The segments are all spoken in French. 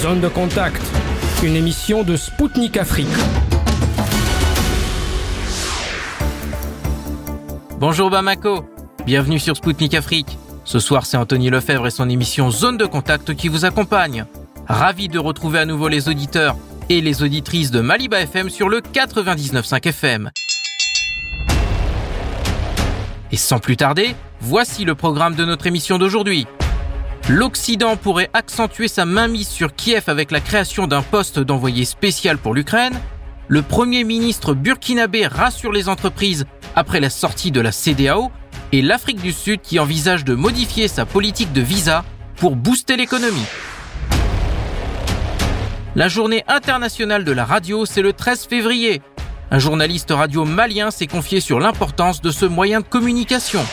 Zone de contact, une émission de Spoutnik Afrique. Bonjour Bamako, bienvenue sur Spoutnik Afrique. Ce soir, c'est Anthony Lefebvre et son émission Zone de contact qui vous accompagne. Ravi de retrouver à nouveau les auditeurs et les auditrices de Maliba FM sur le 99.5 FM. Et sans plus tarder, voici le programme de notre émission d'aujourd'hui. L'Occident pourrait accentuer sa mainmise sur Kiev avec la création d'un poste d'envoyé spécial pour l'Ukraine. Le Premier ministre burkinabé rassure les entreprises après la sortie de la CDAO et l'Afrique du Sud qui envisage de modifier sa politique de visa pour booster l'économie. La journée internationale de la radio, c'est le 13 février. Un journaliste radio malien s'est confié sur l'importance de ce moyen de communication.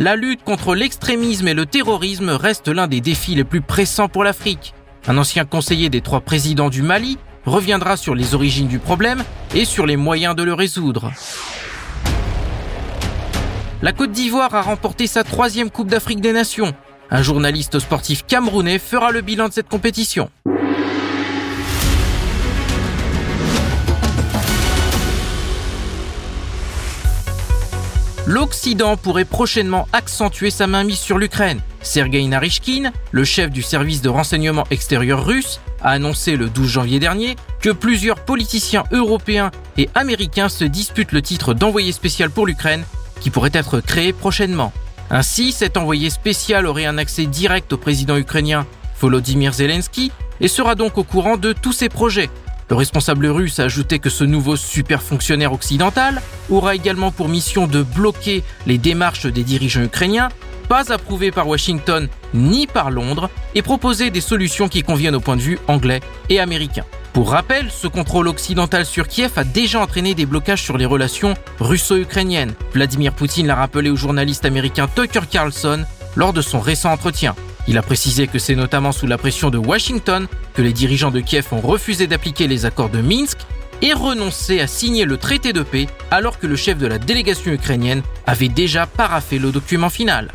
La lutte contre l'extrémisme et le terrorisme reste l'un des défis les plus pressants pour l'Afrique. Un ancien conseiller des trois présidents du Mali reviendra sur les origines du problème et sur les moyens de le résoudre. La Côte d'Ivoire a remporté sa troisième Coupe d'Afrique des Nations. Un journaliste sportif camerounais fera le bilan de cette compétition. L'Occident pourrait prochainement accentuer sa mainmise sur l'Ukraine. Sergei Narishkin, le chef du service de renseignement extérieur russe, a annoncé le 12 janvier dernier que plusieurs politiciens européens et américains se disputent le titre d'envoyé spécial pour l'Ukraine qui pourrait être créé prochainement. Ainsi, cet envoyé spécial aurait un accès direct au président ukrainien Volodymyr Zelensky et sera donc au courant de tous ses projets, le responsable russe a ajouté que ce nouveau super fonctionnaire occidental aura également pour mission de bloquer les démarches des dirigeants ukrainiens, pas approuvées par Washington ni par Londres, et proposer des solutions qui conviennent au point de vue anglais et américain. Pour rappel, ce contrôle occidental sur Kiev a déjà entraîné des blocages sur les relations russo-ukrainiennes. Vladimir Poutine l'a rappelé au journaliste américain Tucker Carlson lors de son récent entretien. Il a précisé que c'est notamment sous la pression de Washington que les dirigeants de Kiev ont refusé d'appliquer les accords de Minsk et renoncé à signer le traité de paix alors que le chef de la délégation ukrainienne avait déjà paraffé le document final.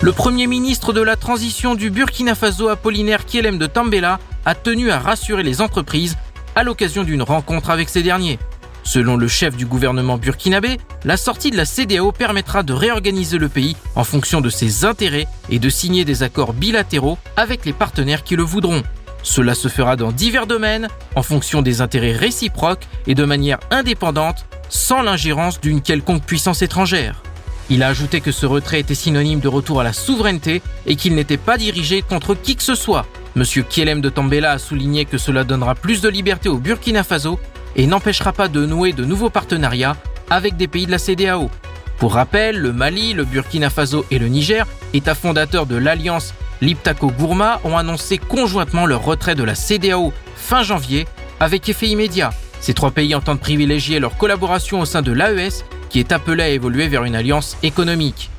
Le premier ministre de la transition du Burkina Faso Apollinaire Kielem de Tambela a tenu à rassurer les entreprises à l'occasion d'une rencontre avec ces derniers. Selon le chef du gouvernement burkinabé, la sortie de la CDAO permettra de réorganiser le pays en fonction de ses intérêts et de signer des accords bilatéraux avec les partenaires qui le voudront. Cela se fera dans divers domaines, en fonction des intérêts réciproques et de manière indépendante, sans l'ingérence d'une quelconque puissance étrangère. Il a ajouté que ce retrait était synonyme de retour à la souveraineté et qu'il n'était pas dirigé contre qui que ce soit. Monsieur Kielem de Tambela a souligné que cela donnera plus de liberté au Burkina Faso et n'empêchera pas de nouer de nouveaux partenariats avec des pays de la CDAO. Pour rappel, le Mali, le Burkina Faso et le Niger, États fondateurs de l'alliance Liptako-Gourma, ont annoncé conjointement leur retrait de la CDAO fin janvier avec effet immédiat. Ces trois pays entendent privilégier leur collaboration au sein de l'AES qui est appelée à évoluer vers une alliance économique.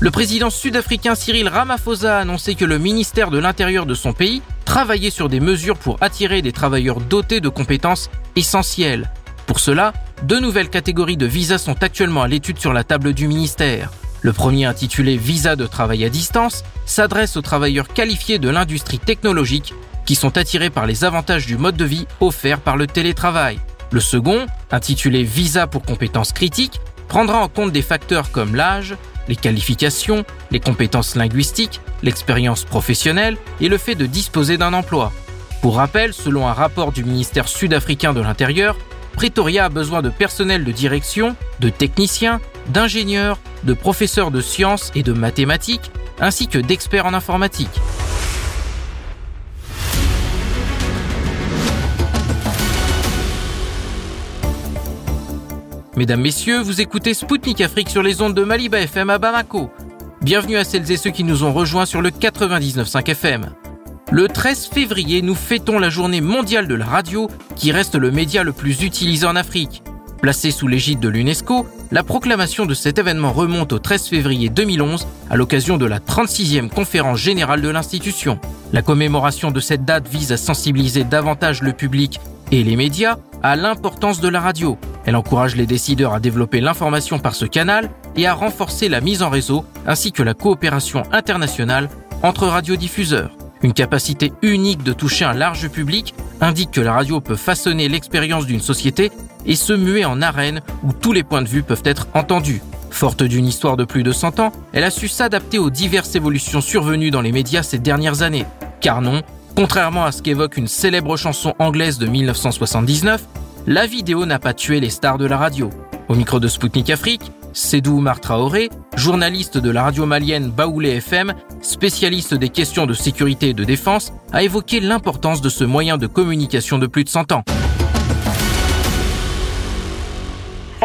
Le président sud-africain Cyril Ramaphosa a annoncé que le ministère de l'Intérieur de son pays travaillait sur des mesures pour attirer des travailleurs dotés de compétences essentielles. Pour cela, deux nouvelles catégories de visas sont actuellement à l'étude sur la table du ministère. Le premier intitulé Visa de travail à distance s'adresse aux travailleurs qualifiés de l'industrie technologique qui sont attirés par les avantages du mode de vie offert par le télétravail. Le second, intitulé Visa pour compétences critiques, prendra en compte des facteurs comme l'âge, les qualifications, les compétences linguistiques, l'expérience professionnelle et le fait de disposer d'un emploi. Pour rappel, selon un rapport du ministère sud-africain de l'Intérieur, Pretoria a besoin de personnel de direction, de techniciens, d'ingénieurs, de professeurs de sciences et de mathématiques, ainsi que d'experts en informatique. Mesdames, Messieurs, vous écoutez Spoutnik Afrique sur les ondes de Maliba FM à Bamako. Bienvenue à celles et ceux qui nous ont rejoints sur le 99.5 FM. Le 13 février, nous fêtons la journée mondiale de la radio, qui reste le média le plus utilisé en Afrique. Placée sous l'égide de l'UNESCO, la proclamation de cet événement remonte au 13 février 2011 à l'occasion de la 36e conférence générale de l'institution. La commémoration de cette date vise à sensibiliser davantage le public et les médias à l'importance de la radio. Elle encourage les décideurs à développer l'information par ce canal et à renforcer la mise en réseau ainsi que la coopération internationale entre radiodiffuseurs. Une capacité unique de toucher un large public indique que la radio peut façonner l'expérience d'une société et se muer en arène où tous les points de vue peuvent être entendus. Forte d'une histoire de plus de 100 ans, elle a su s'adapter aux diverses évolutions survenues dans les médias ces dernières années. Car non, contrairement à ce qu'évoque une célèbre chanson anglaise de 1979, la vidéo n'a pas tué les stars de la radio. Au micro de Spoutnik Afrique, Sédou Oumar Traoré, journaliste de la radio malienne Baoulé FM, spécialiste des questions de sécurité et de défense, a évoqué l'importance de ce moyen de communication de plus de 100 ans.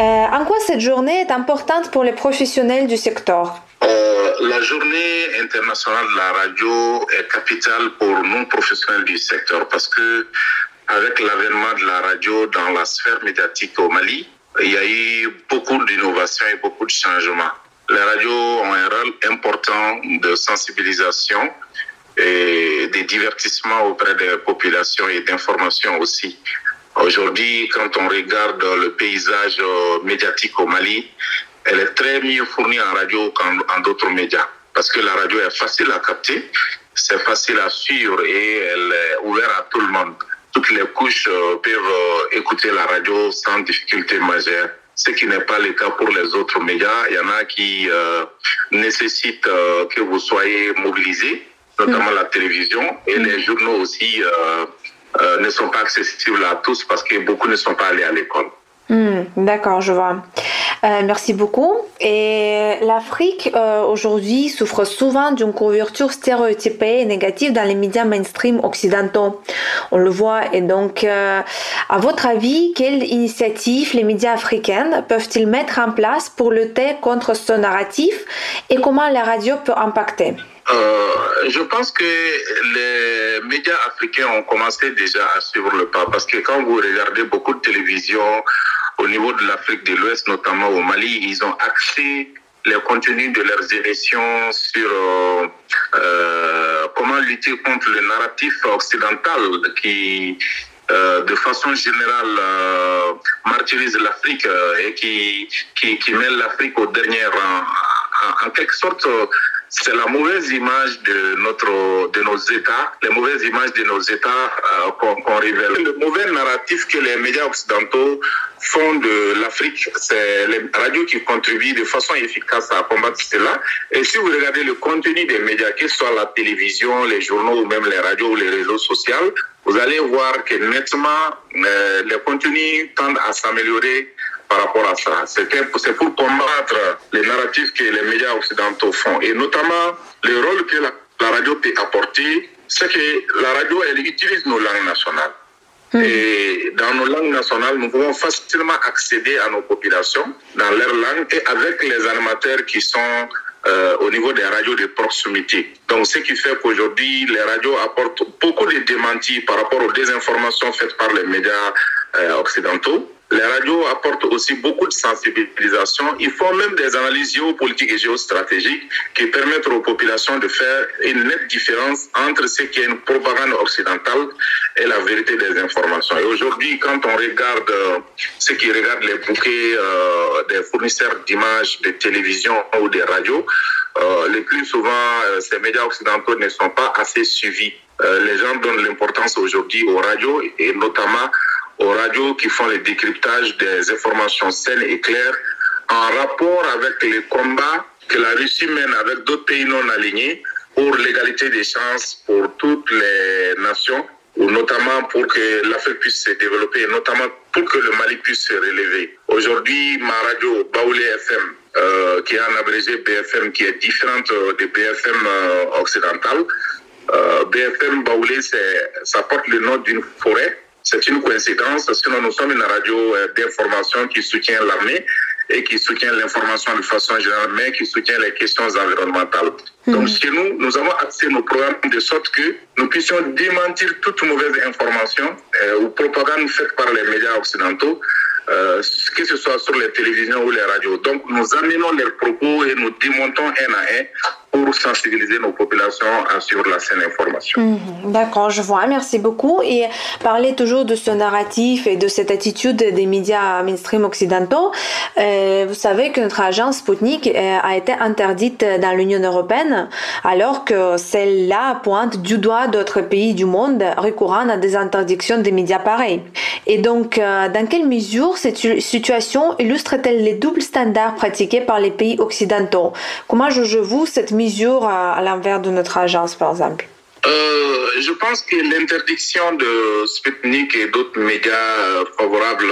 Euh, en quoi cette journée est importante pour les professionnels du secteur? La journée internationale de la radio est capitale pour nous professionnels du secteur parce que avec l'avènement de la radio dans la sphère médiatique au Mali, il y a eu beaucoup d'innovations et beaucoup de changements. Les radios ont un rôle important de sensibilisation et de divertissement auprès des populations et d'information aussi. Aujourd'hui, quand on regarde le paysage médiatique au Mali, elle est très mieux fournie en radio qu'en d'autres médias. Parce que la radio est facile à capter, c'est facile à suivre et elle est ouverte à tout le monde. Toutes les couches peuvent écouter la radio sans difficulté majeure. Ce qui n'est pas le cas pour les autres médias. Il y en a qui euh, nécessitent euh, que vous soyez mobilisés, notamment la télévision, et les journaux aussi euh, euh, ne sont pas accessibles à tous parce que beaucoup ne sont pas allés à l'école. Hmm, D'accord, je vois. Euh, merci beaucoup. Et l'Afrique euh, aujourd'hui souffre souvent d'une couverture stéréotypée et négative dans les médias mainstream occidentaux. On le voit. Et donc, euh, à votre avis, quelles initiatives les médias africains peuvent-ils mettre en place pour lutter contre ce narratif et comment la radio peut impacter? Euh, je pense que les médias africains ont commencé déjà à suivre le pas parce que quand vous regardez beaucoup de télévision au niveau de l'Afrique de l'Ouest, notamment au Mali, ils ont axé les contenus de leurs émissions sur euh, euh, comment lutter contre le narratif occidental qui, de façon générale, martyrise l'Afrique et qui, qui, met l'Afrique au dernier rang. En quelque sorte, c'est la mauvaise image de notre de nos États, les mauvaises images de nos États euh, qu'on révèle. Le mauvais narratif que les médias occidentaux font de l'Afrique, c'est les radios qui contribuent de façon efficace à combattre cela. Et si vous regardez le contenu des médias, que ce soit la télévision, les journaux ou même les radios ou les réseaux sociaux, vous allez voir que nettement euh, les contenus tendent à s'améliorer par rapport à ça. C'est pour combattre les narratifs que les médias occidentaux font. Et notamment, le rôle que la, la radio peut apporter, c'est que la radio, elle utilise nos langues nationales. Et dans nos langues nationales, nous pouvons facilement accéder à nos populations dans leur langue et avec les animateurs qui sont euh, au niveau des radios de proximité. Donc, ce qui fait qu'aujourd'hui, les radios apportent beaucoup de démentis par rapport aux désinformations faites par les médias euh, occidentaux. Les radios apportent aussi beaucoup de sensibilisation. Ils font même des analyses géopolitiques et géostratégiques qui permettent aux populations de faire une nette différence entre ce qui est une propagande occidentale et la vérité des informations. Et aujourd'hui, quand on regarde euh, ceux qui regardent les bouquets euh, des fournisseurs d'images, de télévision ou des radios, euh, le plus souvent, euh, ces médias occidentaux ne sont pas assez suivis. Euh, les gens donnent l'importance aujourd'hui aux radios et notamment aux radios qui font le décryptage des informations saines et claires en rapport avec les combats que la Russie mène avec d'autres pays non alignés pour l'égalité des chances pour toutes les nations ou notamment pour que l'Afrique puisse se développer, et notamment pour que le Mali puisse se relever. Aujourd'hui, ma radio Baoulé FM, euh, qui est en abrégé BFM, qui est différente de BFM euh, occidentale, euh, BFM Baoulé, ça porte le nom d'une forêt. C'est une coïncidence, sinon nous sommes une radio euh, d'information qui soutient l'armée et qui soutient l'information de façon générale, mais qui soutient les questions environnementales. Donc chez nous, nous avons axé nos programmes de sorte que nous puissions démentir toute mauvaise information euh, ou propagande faite par les médias occidentaux, euh, que ce soit sur les télévisions ou les radios. Donc nous amenons leurs propos et nous démontons un à un pour sensibiliser nos populations sur la saine information. Mhm. D'accord, je vois. Merci beaucoup. Et parler toujours de ce narratif et de cette attitude des médias mainstream occidentaux. Euh, vous savez que notre agence Sputnik euh, a été interdite dans l'Union européenne, alors que celle-là pointe du doigt d'autres pays du monde recourant à des interdictions des médias pareils. Et donc, euh, dans quelle mesure cette situation illustre-t-elle les doubles standards pratiqués par les pays occidentaux? Comment jugez-vous cette à, l'envers de notre agence, par exemple? Euh, je pense que l'interdiction de Sputnik et d'autres médias favorables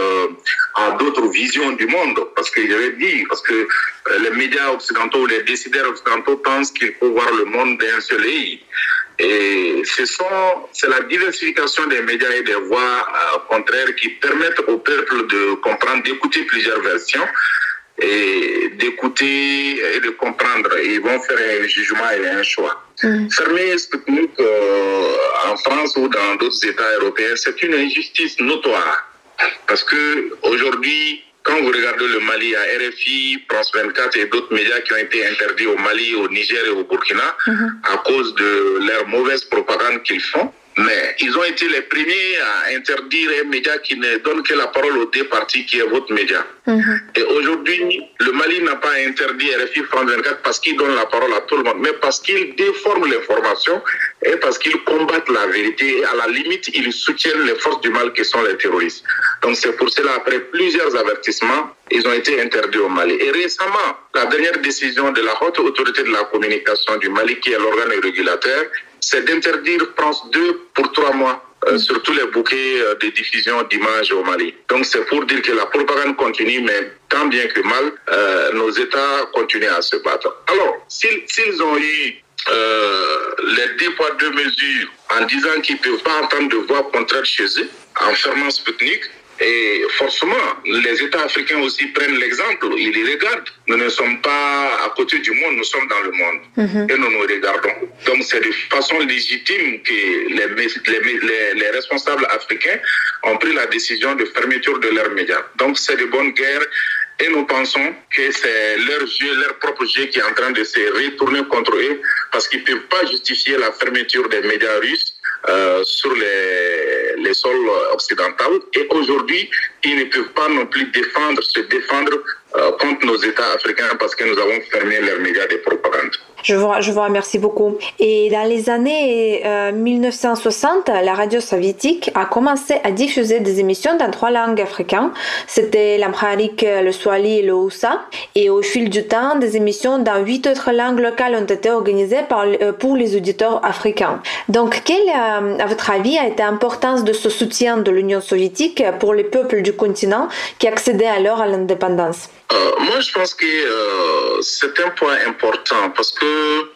à d'autres visions du monde, parce l'ai dit, parce que les médias occidentaux, les décideurs occidentaux pensent qu'il faut voir le monde d'un seul œil. Et ce sont, c'est la diversification des médias et des voix euh, contraires qui permettent au peuple de comprendre, d'écouter plusieurs versions et d'écouter et de comprendre. ils vont faire un jugement et un choix. Mm. Fermer Sputnik euh, en France ou dans d'autres États européens, c'est une injustice notoire. Parce que aujourd'hui, quand vous regardez le Mali, à RFI, France 24 et d'autres médias qui ont été interdits au Mali, au Niger et au Burkina mm-hmm. à cause de leur mauvaise propagande qu'ils font. Mais ils ont été les premiers à interdire un média qui ne donne que la parole aux deux partis qui est votre média. Mhm. Et aujourd'hui, le Mali n'a pas interdit RFI France 24 parce qu'il donne la parole à tout le monde, mais parce qu'il déforme l'information et parce qu'ils combattent la vérité. Et à la limite, ils soutiennent les forces du mal qui sont les terroristes. Donc c'est pour cela, après plusieurs avertissements, ils ont été interdits au Mali. Et récemment, la dernière décision de la haute autorité de la communication du Mali, qui est l'organe régulateur, c'est d'interdire France 2 pour trois mois euh, sur tous les bouquets euh, de diffusion d'images au Mali. Donc c'est pour dire que la propagande continue, mais tant bien que mal, euh, nos États continuent à se battre. Alors, s'ils ont eu les deux poids deux mesures en disant qu'ils ne peuvent pas entendre de voix contraire chez eux, en fermant Sputnik, et forcément, les États africains aussi prennent l'exemple, ils les regardent. Nous ne sommes pas à côté du monde, nous sommes dans le monde. Mhm. Et nous nous regardons. Donc c'est de façon légitime que les, les, les, responsables africains ont pris la décision de fermeture de leurs médias. Donc c'est de bonne guerre. Et nous pensons que c'est leur jeu, leur propre jeu qui est en train de se retourner contre eux parce qu'ils ne peuvent pas justifier la fermeture des médias russes euh, sur les, les sols occidentaux. Et aujourd'hui, ils ne peuvent pas non plus défendre, se défendre euh, contre nos États africains parce que nous avons fermé leurs médias de propagande. Je vous, je vous remercie beaucoup. Et dans les années 1960, euh, la radio soviétique a commencé à diffuser des émissions dans trois langues africaines. C'était l'amharique, le swahili et le hausa. Et au fil du temps, des émissions dans huit autres langues locales ont été organisées par, euh, pour les auditeurs africains. Donc, quelle, euh, à votre avis, a été l'importance de ce soutien de l'Union soviétique pour les peuples du continent qui accédaient alors à l'indépendance? Euh, moi, je pense que euh, c'est un point important parce que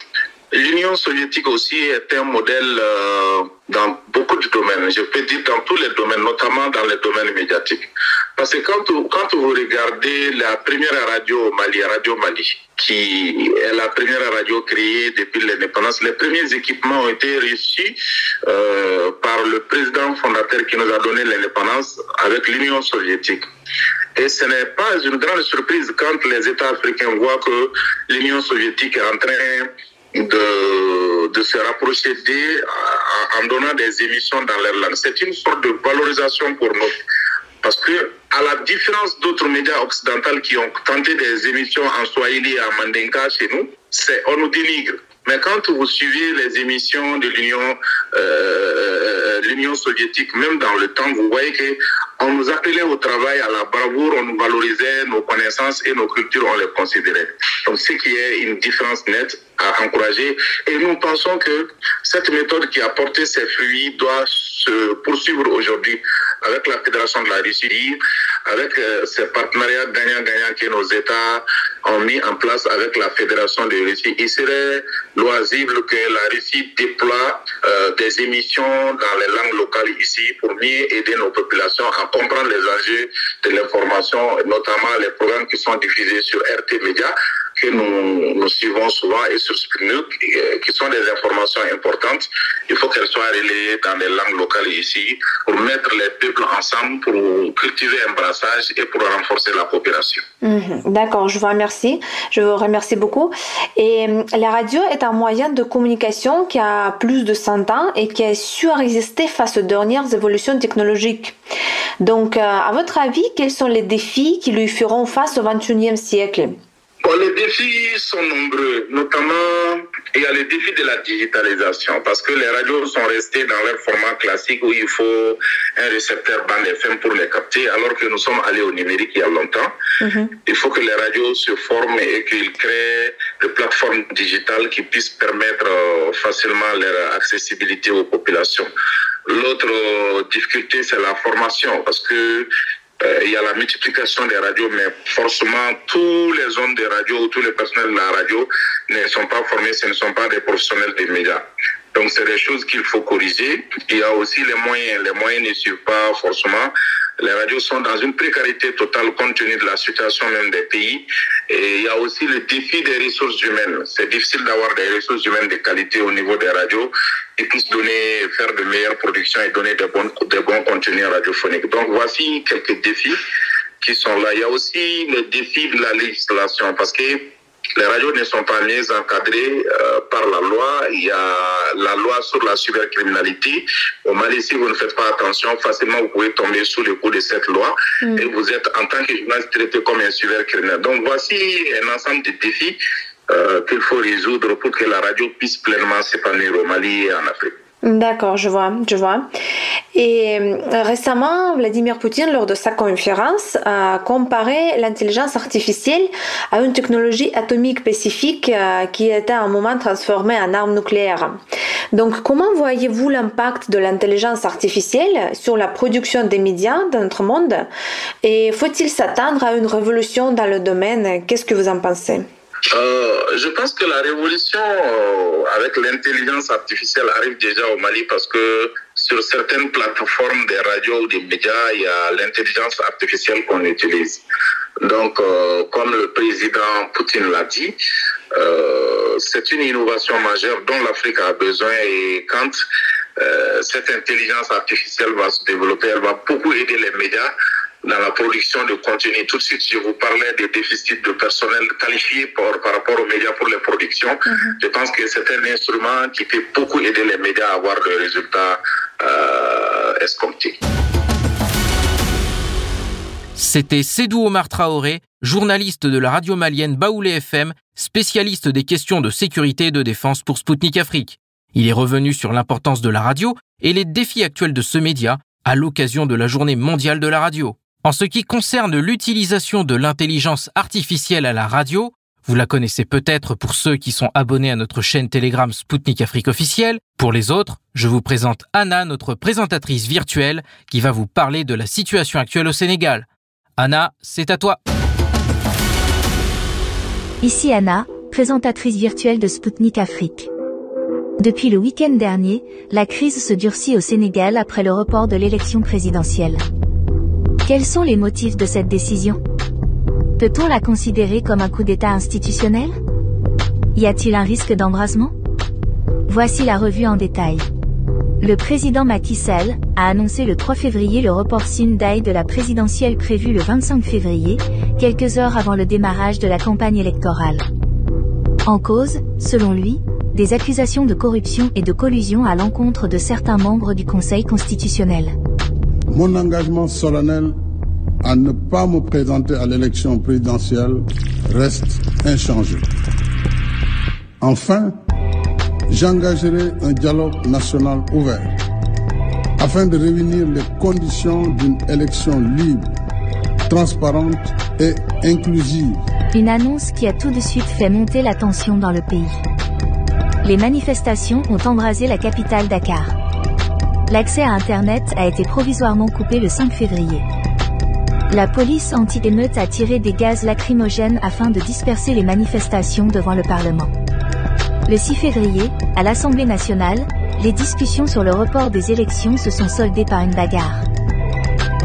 l'Union soviétique aussi est un modèle euh, dans beaucoup de domaines. Je peux dire dans tous les domaines, notamment dans les domaines médiatiques. Parce que quand, vous regardez la première radio au Mali, Radio Mali, qui est la première radio créée depuis l'indépendance, les premiers équipements ont été reçus par le président fondateur qui nous a donné l'indépendance avec l'Union soviétique. Et ce n'est pas une grande surprise quand les États africains voient que l'Union soviétique est en train de, se rapprocher d'eux en donnant des émissions dans leur langue. C'est une sorte de valorisation pour nous. Parce que, à la différence d'autres médias occidentaux qui ont tenté des émissions en Swahili et en Mandinka chez nous, c'est on nous dénigre. Mais quand vous suivez les émissions de l'Union euh, euh, l'Union soviétique, même dans le temps, vous voyez que on nous appelait au travail à la bravoure, on nous valorisait nos connaissances et nos cultures, on les considérait. Donc, ce qui est une différence nette à encourager. Et nous pensons que cette méthode qui a porté ses fruits doit se poursuivre aujourd'hui avec la Fédération de la Russie, avec euh, ces partenariats gagnant-gagnant que nos États ont mis en place avec la Fédération de Russie. Il serait loisible que la Russie déploie euh, des émissions dans les langues locales ici pour mieux aider nos populations à comprendre les enjeux de l'information, notamment les programmes qui sont diffusés sur RT Média que nous, suivons souvent et sur Sputnik, euh, qui sont des informations importantes. Il faut qu'elles soient relayées dans les langues locales ici pour mettre les peuples ensemble, pour cultiver un brassage et pour renforcer la coopération. Mhm. D'accord, je vous remercie. Je vous remercie beaucoup. Et la radio est un moyen de communication qui a plus de 100 ans et qui a su résister face aux dernières évolutions technologiques. Donc, à votre avis, quels sont les défis qui lui feront face au XXIe siècle? Les défis sont nombreux, notamment il y a les défis de la digitalisation parce que les radios sont restées dans leur format classique où il faut un récepteur bande FM pour les capter alors que nous sommes allés au numérique il y a longtemps. Mhm. Il faut que les radios se forment et qu'ils créent des plateformes digitales qui puissent permettre euh, facilement leur accessibilité aux populations. L'autre euh, difficulté, c'est la formation parce que il y a la multiplication des radios, mais forcément, tous les hommes des radios tous les personnels de la radio ne sont pas formés, ce ne sont pas des professionnels des médias. Donc, c'est des choses qu'il faut corriger. Il y a aussi les moyens. Les moyens ne suivent pas forcément. Les radios sont dans une précarité totale compte tenu de la situation même des pays. Et il y a aussi le défi des ressources humaines. C'est difficile d'avoir des ressources humaines de qualité au niveau des radios qui puissent donner, faire de meilleures productions et donner de de bons contenus radiophoniques. Donc voici quelques défis qui sont là. Il y a aussi le défi de la législation parce que les radios ne sont pas mieux encadrées euh, par la loi. Il y a la loi sur la cybercriminalité. Au Mali, si vous ne faites pas attention, facilement vous pouvez tomber sous le coup de cette loi mm. et vous êtes en tant que journaliste traité comme un cybercriminel. Donc voici un ensemble de défis euh, qu'il faut résoudre pour que la radio puisse pleinement s'épanouir au Mali et en Afrique. D'accord, je vois, je vois. Et euh, récemment, Vladimir Poutine, lors de sa conférence, a comparé l'intelligence artificielle à une technologie atomique spécifique euh, qui était à un moment transformée en arme nucléaire. Donc, comment voyez-vous l'impact de l'intelligence artificielle sur la production des médias dans notre monde? Et faut-il s'attendre à une révolution dans le domaine? Qu'est-ce que vous en pensez? Euh, je pense que la révolution euh, avec l'intelligence artificielle arrive déjà au Mali parce que sur certaines plateformes des radios ou des médias, il y a l'intelligence artificielle qu'on utilise. Donc, euh, comme le président Poutine l'a dit, c'est une innovation majeure dont l'Afrique a besoin et quand cette intelligence artificielle va se développer, elle va beaucoup aider les médias dans la production de contenu. Tout de suite, je vous parlais des déficits de personnel qualifié par, par rapport aux médias pour les productions. Mhm. Je pense que c'est un instrument qui peut beaucoup aider les médias à avoir le résultat euh, escompté. C'était Sédou Omar Traoré, journaliste de la radio malienne Baoulé FM, spécialiste des questions de sécurité et de défense pour Spoutnik Afrique. Il est revenu sur l'importance de la radio et les défis actuels de ce média à l'occasion de la journée mondiale de la radio. En ce qui concerne l'utilisation de l'intelligence artificielle à la radio, vous la connaissez peut-être pour ceux qui sont abonnés à notre chaîne Telegram Spoutnik Afrique officielle. Pour les autres, je vous présente Anna, notre présentatrice virtuelle, qui va vous parler de la situation actuelle au Sénégal. Anna, c'est à toi. Ici Anna, présentatrice virtuelle de Spoutnik Afrique. Depuis le week-end dernier, la crise se durcit au Sénégal après le report de l'élection présidentielle. Quels sont les motifs de cette décision? Peut-on la considérer comme un coup d'État institutionnel? Y a-t-il un risque d'embrasement? Voici la revue en détail. Le président Macky Sall a annoncé le 3 février le report Sindai de la présidentielle prévue le 25 février, quelques heures avant le démarrage de la campagne électorale. En cause, selon lui, des accusations de corruption et de collusion à l'encontre de certains membres du Conseil constitutionnel mon engagement solennel à ne pas me présenter à l'élection présidentielle reste inchangé. Enfin, j'engagerai un dialogue national ouvert afin de réunir les conditions d'une élection libre, transparente et inclusive. Une annonce qui a tout de suite fait monter la tension dans le pays. Les manifestations ont embrasé la capitale Dakar. L'accès à Internet a été provisoirement coupé le 5 février. La police anti-émeute a tiré des gaz lacrymogènes afin de disperser les manifestations devant le Parlement. Le 6 février, à l'Assemblée nationale, les discussions sur le report des élections se sont soldées par une bagarre.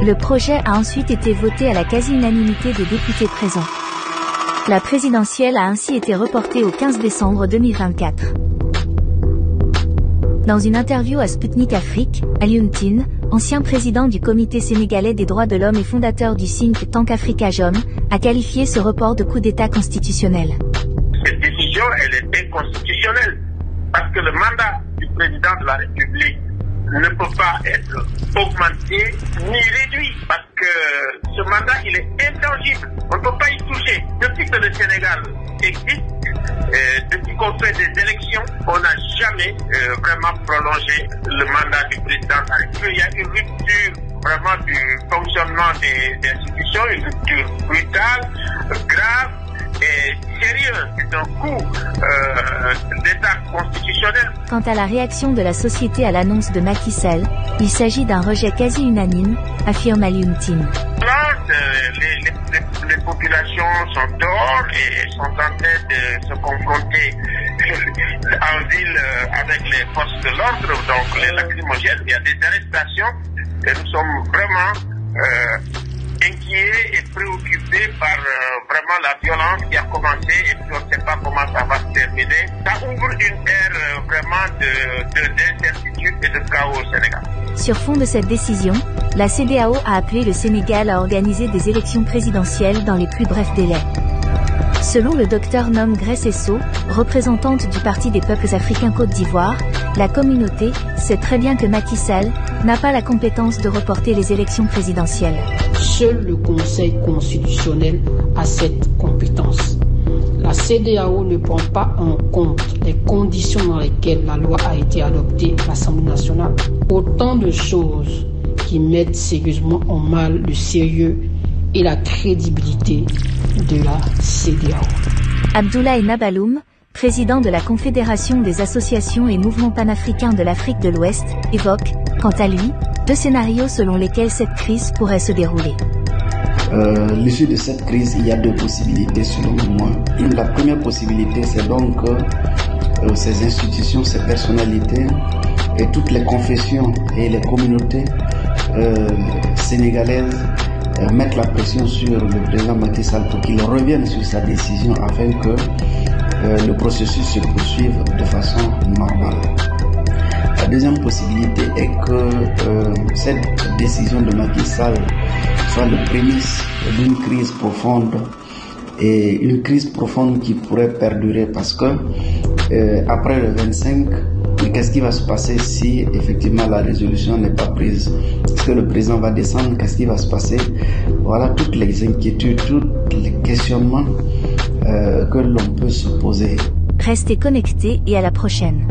Le projet a ensuite été voté à la quasi-unanimité des députés présents. La présidentielle a ainsi été reportée au 15 décembre 2024. Dans une interview à Sputnik Afrique, Alioune Tine, ancien président du comité sénégalais des droits de l'homme et fondateur du think Tank Africa Jom, a qualifié ce report de coup d'État constitutionnel. Cette décision, elle est inconstitutionnelle. Parce que le mandat du président de la République ne peut pas être augmenté ni réduit parce que ce mandat, il est intangible. On ne peut pas y toucher. Depuis que le Sénégal existe, euh, depuis qu'on fait des élections, on n'a jamais euh, vraiment prolongé le mandat du président. Il y a une rupture vraiment du fonctionnement des, institutions, une rupture brutale, grave et sérieuse. C'est un coup euh, d'État constitutionnel. Quant à la réaction de la société à l'annonce de Macky Sall, il s'agit d'un rejet quasi unanime, affirme Alioune Tim. Les, les, les, populations sont dehors et sont en train de se confronter en ville euh, avec les forces de l'ordre, donc les lacrymogènes. Il y a des arrestations et nous sommes vraiment euh, inquiets et préoccupés par euh, vraiment la violence qui a commencé et puis on ne sait pas comment ça va se terminer. Ça ouvre une ère euh, vraiment d'incertitude de, et de chaos au Sénégal. Sur fond de cette décision, la CDAO a appelé le Sénégal à organiser des élections présidentielles dans les plus brefs délais. Selon le docteur Nom Grecesso, représentante du Parti des peuples africains Côte d'Ivoire, la communauté sait très bien que Macky Sall n'a pas la compétence de reporter les élections présidentielles. Seul le Conseil constitutionnel a cette compétence. La CDAO ne prend pas en compte les conditions dans lesquelles la loi a été adoptée à l'Assemblée nationale. Autant de choses qui mettent sérieusement en mal le sérieux et la crédibilité de la CDAO. Abdoulaye Nabaloum, président de la Confédération des associations et mouvements panafricains de l'Afrique de l'Ouest, évoque, quant à lui, deux scénarios selon lesquels cette crise pourrait se dérouler. Euh, l'issue de cette crise, il y a deux possibilités selon moi. La première possibilité, c'est donc que euh, ces institutions, ces personnalités et toutes les confessions et les communautés euh, sénégalaises euh, mettre la pression sur le président Macky Sall pour qu'il revienne sur sa décision afin que euh, le processus se poursuive de façon normale. La deuxième possibilité est que euh, cette décision de Macky Sall soit le prémisse d'une crise profonde et une crise profonde qui pourrait perdurer parce que après le 25 qu'est-ce qui va se passer si effectivement la résolution n'est pas prise? Est-ce que le président va descendre? Qu'est-ce qui va se passer? Voilà toutes les inquiétudes, tous les questionnements euh, que l'on peut se poser. Restez connectés et à la prochaine.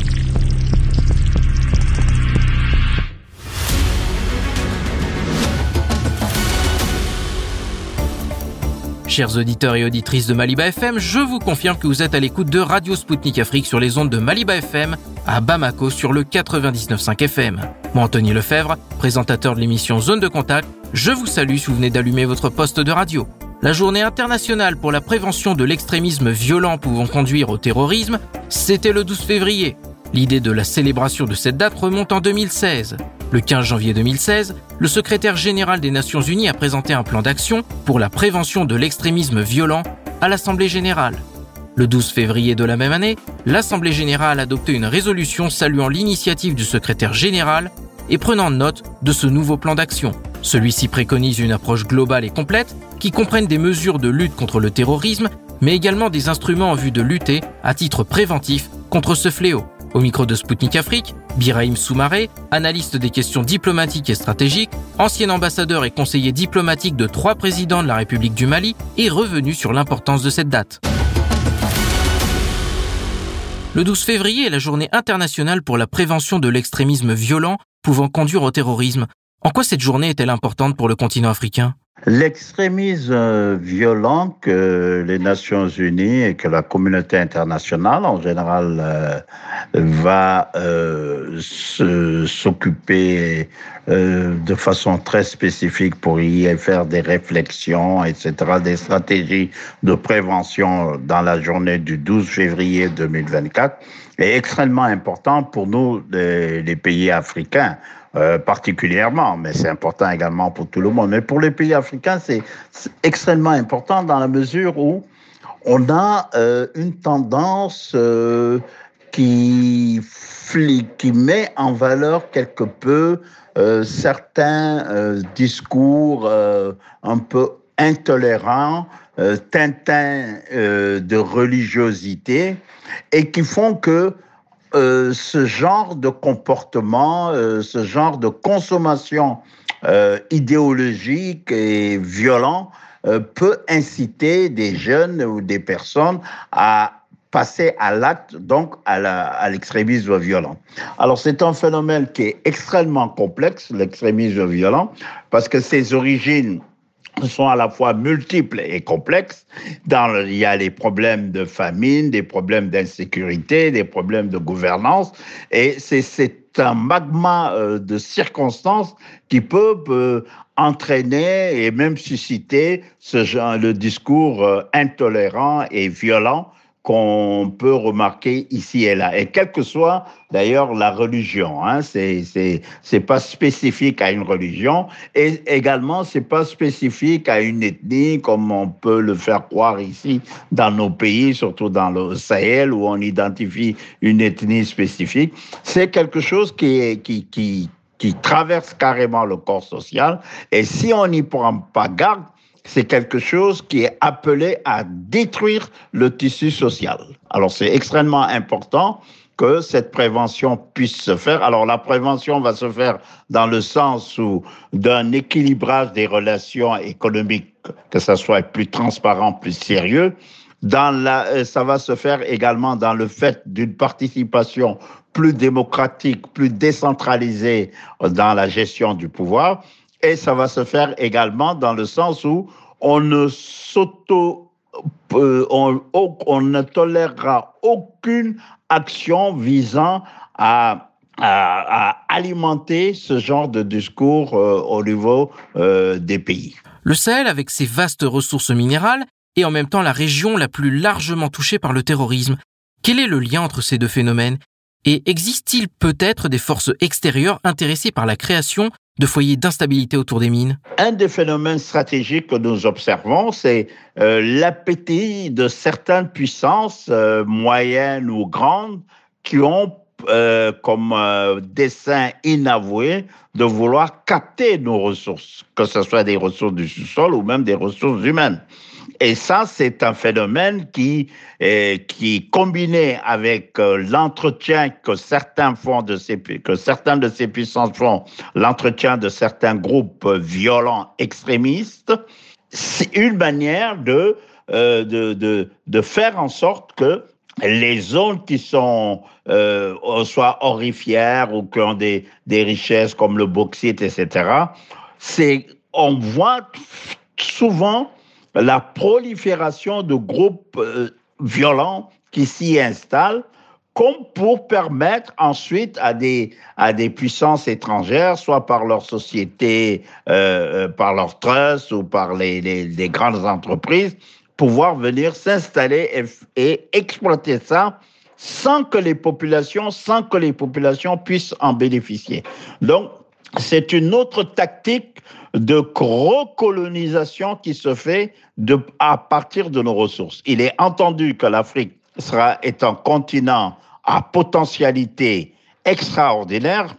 Chers auditeurs et auditrices de Maliba FM, je vous confirme que vous êtes à l'écoute de Radio Spoutnik Afrique sur les ondes de Maliba FM à Bamako sur le 99.5 FM. Moi, Anthony Lefebvre, présentateur de l'émission Zone de Contact, je vous salue si vous venez d'allumer votre poste de radio. La journée internationale pour la prévention de l'extrémisme violent pouvant conduire au terrorisme, c'était le 12 février. L'idée de la célébration de cette date remonte en 2016. Le 15 janvier 2016, le secrétaire général des Nations Unies a présenté un plan d'action pour la prévention de l'extrémisme violent à l'Assemblée générale. Le 12 février de la même année, l'Assemblée générale a adopté une résolution saluant l'initiative du secrétaire général et prenant note de ce nouveau plan d'action. Celui-ci préconise une approche globale et complète qui comprenne des mesures de lutte contre le terrorisme, mais également des instruments en vue de lutter, à titre préventif, contre ce fléau. Au micro de Spoutnik Afrique, Birahim Soumaré, analyste des questions diplomatiques et stratégiques, ancien ambassadeur et conseiller diplomatique de trois présidents de la République du Mali, est revenu sur l'importance de cette date. Le 12 février est la journée internationale pour la prévention de l'extrémisme violent pouvant conduire au terrorisme. En quoi cette journée est-elle importante pour le continent africain? L'extrémisme violent que les Nations Unies et que la communauté internationale en général euh, va euh, s'occuper euh, de façon très spécifique pour y faire des réflexions, etc., des stratégies de prévention dans la journée du 12 février 2024 est extrêmement important pour nous, les pays africains. Euh, particulièrement, mais c'est important également pour tout le monde. Mais pour les pays africains, c'est extrêmement important dans la mesure où on a euh, une tendance euh, qui, qui met en valeur quelque peu certains discours un peu intolérants teintin de religiosité et qui font que ce genre de comportement, ce genre de consommation idéologique et violent peut inciter des jeunes ou des personnes à passer à l'acte, donc à l'extrémisme violent. Alors c'est un phénomène qui est extrêmement complexe, l'extrémisme violent, parce que ses origines sont à la fois multiples et complexes. Dans, il y a les problèmes de famine, des problèmes d'insécurité, des problèmes de gouvernance, et c'est un magma euh, de circonstances qui peuvent euh, entraîner et même susciter ce genre, le discours euh, intolérant et violent qu'on peut remarquer ici et là. Et quelle que soit d'ailleurs la religion, hein, c'est c'est pas spécifique à une religion et également c'est pas spécifique à une ethnie comme on peut le faire croire ici dans nos pays, surtout dans le Sahel où on identifie une ethnie spécifique. C'est quelque chose qui qui qui traverse carrément le corps social et si on n'y prend pas garde, c'est quelque chose qui est appelé à détruire le tissu social. Alors c'est extrêmement important que cette prévention puisse se faire. Alors la prévention va se faire dans le sens où d'un équilibrage des relations économiques, que ça soit plus transparent, plus sérieux. Dans la, euh, ça va se faire également dans le fait d'une participation plus démocratique, plus décentralisée dans la gestion du pouvoir. Et ça va se faire également dans le sens où on ne s'auto, euh, on, ne tolérera aucune action visant à, à, alimenter ce genre de discours euh, au niveau euh, des pays. Le Sahel, avec ses vastes ressources minérales, est en même temps la région la plus largement touchée par le terrorisme. Quel est le lien entre ces deux phénomènes? Et existe-t-il peut-être des forces extérieures intéressées par la création de foyers d'instabilité autour des mines Un des phénomènes stratégiques que nous observons, c'est euh, l'appétit de certaines puissances euh, moyennes ou grandes qui ont euh, comme dessein inavoué de vouloir capter nos ressources, que ce soit des ressources du sous-sol ou même des ressources humaines. Et ça, c'est un phénomène qui, est, qui combiné avec euh, l'entretien que certains font de ces, que certains de ces puissances font, l'entretien de certains groupes violents extrémistes, c'est une manière de, euh, de, de, de, faire en sorte que les zones qui sont euh, soit horrifières ou qui ont des, des richesses comme le bauxite, etc., c'est on voit souvent la prolifération de groupes euh, violents qui s'y installent, comme pour permettre ensuite à des, à des puissances étrangères, soit par leur société, euh, euh, par leur trust ou par les, les, grandes entreprises, pouvoir venir s'installer et, et, exploiter ça sans que les populations, sans que les populations puissent en bénéficier. Donc, c'est une autre tactique de recolonisation qui se fait à partir de nos ressources. Il est entendu que l'Afrique sera est un continent à potentialité extraordinaire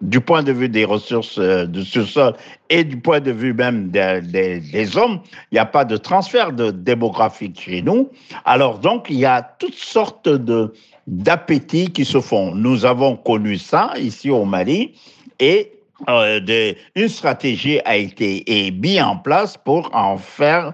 du point de vue des ressources euh, de ce sol et du point de vue même des, des, des hommes, il n'y a pas de transfert de démographique chez nous. Alors donc, il y a toutes sortes de d'appétits qui se font. Nous avons connu ça ici au Mali et euh, une stratégie a été mise en place pour en faire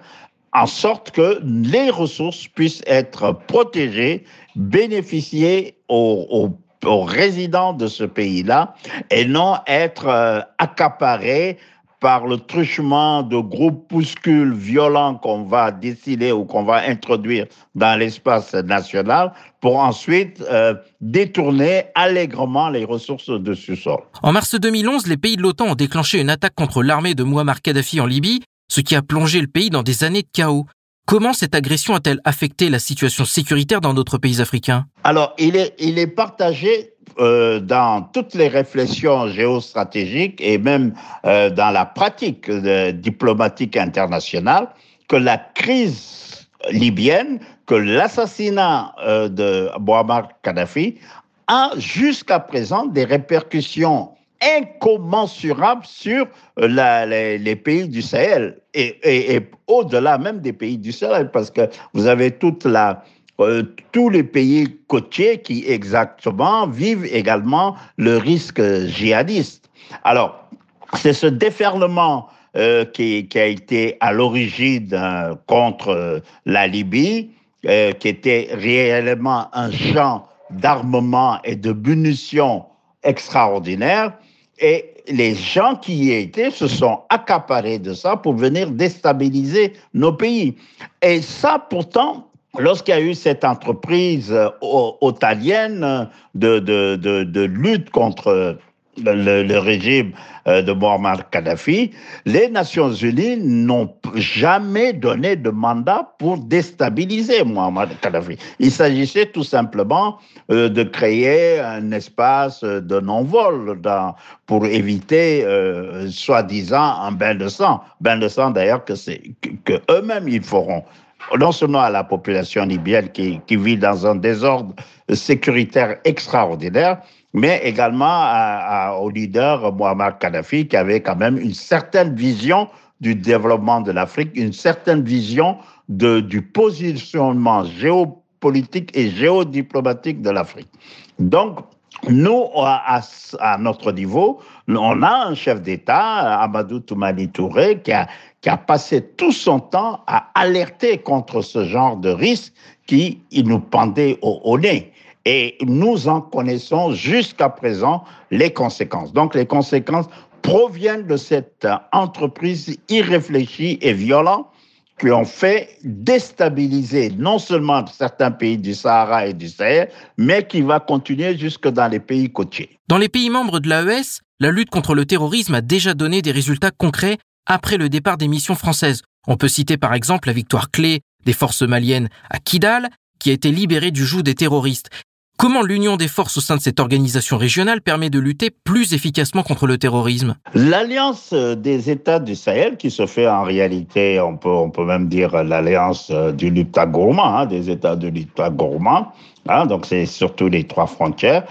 en sorte que les ressources puissent être protégées, bénéficier aux, aux, résidents de ce pays-là et non être euh, accaparées par le truchement de groupuscules violents qu'on va décider ou qu'on va introduire dans l'espace national pour ensuite euh, détourner allègrement les ressources de ce sol. En mars 2011, les pays de l'OTAN ont déclenché une attaque contre l'armée de Muammar Kadhafi en Libye, ce qui a plongé le pays dans des années de chaos. Comment cette agression a-t-elle affecté la situation sécuritaire dans d'autres pays africains? Alors, il est, il est partagé euh, dans toutes les réflexions géostratégiques et même euh, dans la pratique diplomatique internationale que la crise libyenne, que l'assassinat euh, de Muammar Kadhafi a jusqu'à présent des répercussions incommensurable sur les, pays du Sahel et, au-delà même des pays du Sahel, parce que vous avez toute la, tous les pays côtiers qui exactement vivent également le risque djihadiste. Alors, c'est ce déferlement euh, qui, a été à l'origine euh, contre euh, la Libye, qui était réellement un champ d'armement et de munitions extraordinaire. Et les gens qui y étaient se sont accaparés de ça pour venir déstabiliser nos pays. Et ça, pourtant, lorsqu'il y a eu cette entreprise otalienne de, de, lutte contre le, régime euh, de Muammar Kadhafi, les Nations Unies n'ont jamais donné de mandat pour déstabiliser Muammar Kadhafi. Il s'agissait tout simplement euh, de créer un espace de non-vol pour éviter, euh, soi-disant, un bain de sang. Bain de sang, d'ailleurs, que, que eux-mêmes ils feront non seulement à la population libyenne qui, vit dans un désordre sécuritaire extraordinaire, mais également au leader Muammar Kadhafi qui avait quand même une certaine vision du développement de l'Afrique, une certaine vision du positionnement géopolitique et géodiplomatique de l'Afrique. Donc, nous, à, à, notre niveau, on a un chef d'État, Amadou Toumani Touré, qui a, qui a passé tout son temps à alerter contre ce genre de risque qui il nous pendait au, au nez. Et nous en connaissons jusqu'à présent les conséquences. Donc les conséquences proviennent de cette entreprise irréfléchie et violente qui ont fait déstabiliser non seulement certains pays du Sahara et du Sahel, mais qui va continuer jusque dans les pays côtiers. Dans les pays membres de l'AES, la lutte contre le terrorisme a déjà donné des résultats concrets après le départ des missions françaises. On peut citer par exemple la victoire clé des forces maliennes à Kidal, qui a été libérée du joug des terroristes, Comment l'union des forces au sein de cette organisation régionale permet de lutter plus efficacement contre le terrorisme? L'alliance des États du Sahel, qui se fait en réalité, on peut, on peut même dire l'alliance du Lupta gourmand, hein, des États du Lupta gourmand, hein, donc c'est surtout les trois frontières,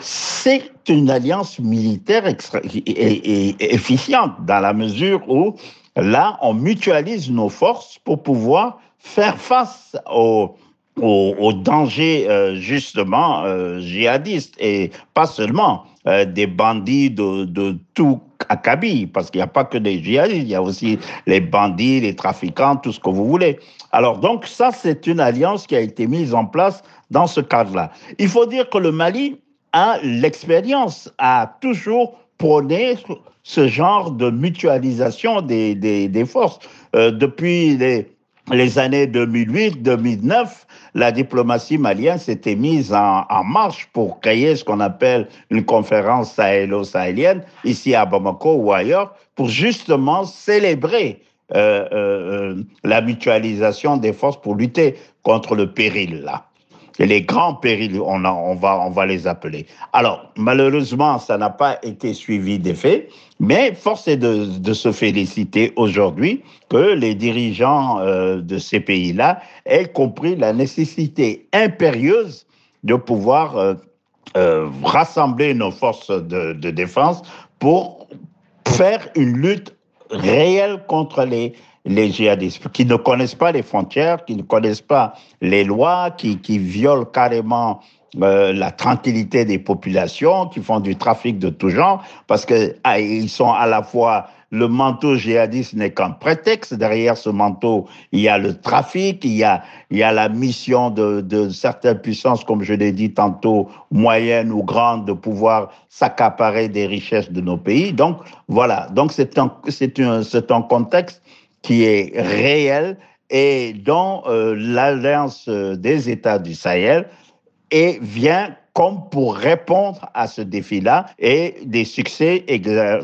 c'est une alliance militaire et, efficiente dans la mesure où là, on mutualise nos forces pour pouvoir faire face aux aux, dangers euh, justement euh, djihadistes et pas seulement euh, des bandits de, de tout acabit, parce qu'il n'y a pas que des djihadistes, il y a aussi les bandits, les trafiquants, tout ce que vous voulez. Alors donc ça, c'est une alliance qui a été mise en place dans ce cadre-là. Il faut dire que le Mali l'expérience, a toujours prôné ce genre de mutualisation des, des, forces. depuis les les années 2008-2009, la diplomatie malienne s'était mise en, marche pour créer ce qu'on appelle une conférence sahélo-sahélienne, ici à Bamako ou ailleurs, pour justement célébrer euh, euh, la mutualisation des forces pour lutter contre le péril là les grands périls, on, va, les appeler. Alors, malheureusement, ça n'a pas été suivi d'effet, mais force est de, se féliciter aujourd'hui que les dirigeants euh, de ces pays-là aient compris la nécessité impérieuse de pouvoir euh, euh, rassembler nos forces de défense pour faire une lutte réelle contre les, les djihadistes, qui ne connaissent pas les frontières, qui ne connaissent pas les lois, qui, qui violent carrément euh, la tranquillité des populations, qui font du trafic de tout genre, parce que ah, ils sont à la fois le manteau djihadiste n'est qu'un prétexte. Derrière ce manteau, il y a le trafic, il y a, il y a la mission de, de certaines puissances, comme je l'ai dit tantôt, moyennes ou grandes, de pouvoir s'accaparer des richesses de nos pays. Donc, voilà. Donc, c'est un, un, c'est un contexte qui est réel et dont euh, l'Alliance des États du Sahel et vient comme pour répondre à ce défi-là et des succès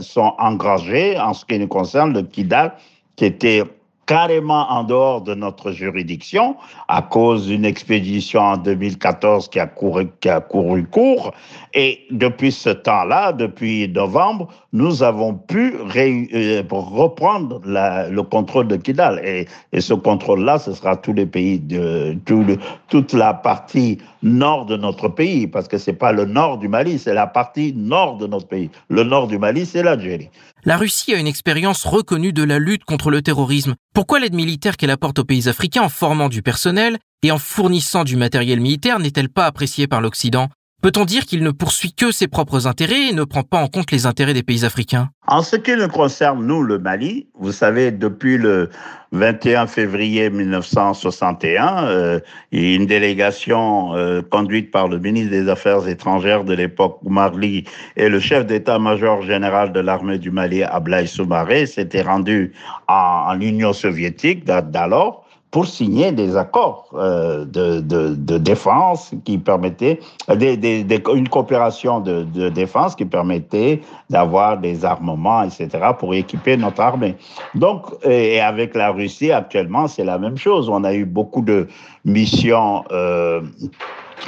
sont engagés en ce qui nous concerne le Kidal qui était carrément en dehors de notre juridiction à cause d'une expédition en 2014 qui a couru, qui a couru court. Et depuis ce temps-là, depuis novembre, nous avons pu euh, reprendre le contrôle de Kidal. Et, et ce contrôle-là, ce sera tous les pays, de, tout toute la partie nord de notre pays, parce que c'est pas le nord du Mali, c'est la partie nord de notre pays. Le nord du Mali, c'est l'Algérie. La Russie a une expérience reconnue de la lutte contre le terrorisme. Pourquoi l'aide militaire qu'elle apporte aux pays africains en formant du personnel et en fournissant du matériel militaire n'est-elle pas appréciée par l'Occident? Peut-on dire qu'il ne poursuit que ses propres intérêts et ne prend pas en compte les intérêts des pays africains? En ce qui nous concerne, nous, le Mali, vous savez, depuis le 21 février 1961, euh, une délégation euh, conduite par le ministre des Affaires étrangères de l'époque, Marli, et le chef d'état-major général de l'armée du Mali, Ablaï Soumaré, s'était rendu en, en Union soviétique d'alors pour signer des accords euh, de, de, de, défense qui permettaient, des, des, des, une coopération de, de, défense qui permettait d'avoir des armements, etc., pour équiper notre armée. Donc, et avec la Russie, actuellement, c'est la même chose. On a eu beaucoup de missions euh,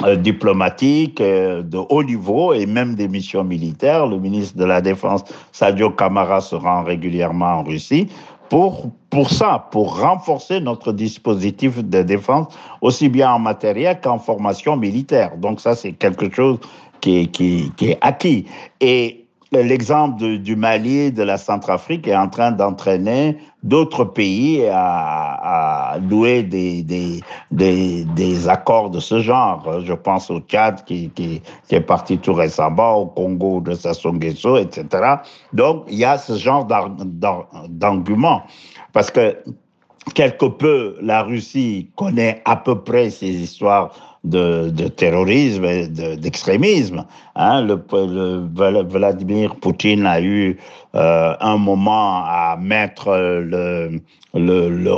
euh diplomatiques euh, de haut niveau et même des missions militaires. Le ministre de la Défense, Sadio Kamara, se rend régulièrement en Russie pour, pour ça, pour renforcer notre dispositif de défense, aussi bien en matériel qu'en formation militaire. Donc ça, c'est quelque chose qui qui, qui est acquis. Et l'exemple du Mali, de la Centrafrique est en train d'entraîner d'autres pays à, louer des, accords de ce genre. Je pense au Tchad qui est parti tout récemment, au Congo de Sassou Nguesso, etc. Donc, il y a ce genre d'argument. Parce que quelque peu, la Russie connaît à peu près ces histoires de, terrorisme et d'extrémisme. hein, Vladimir Poutine a eu euh, un moment à mettre le, le, le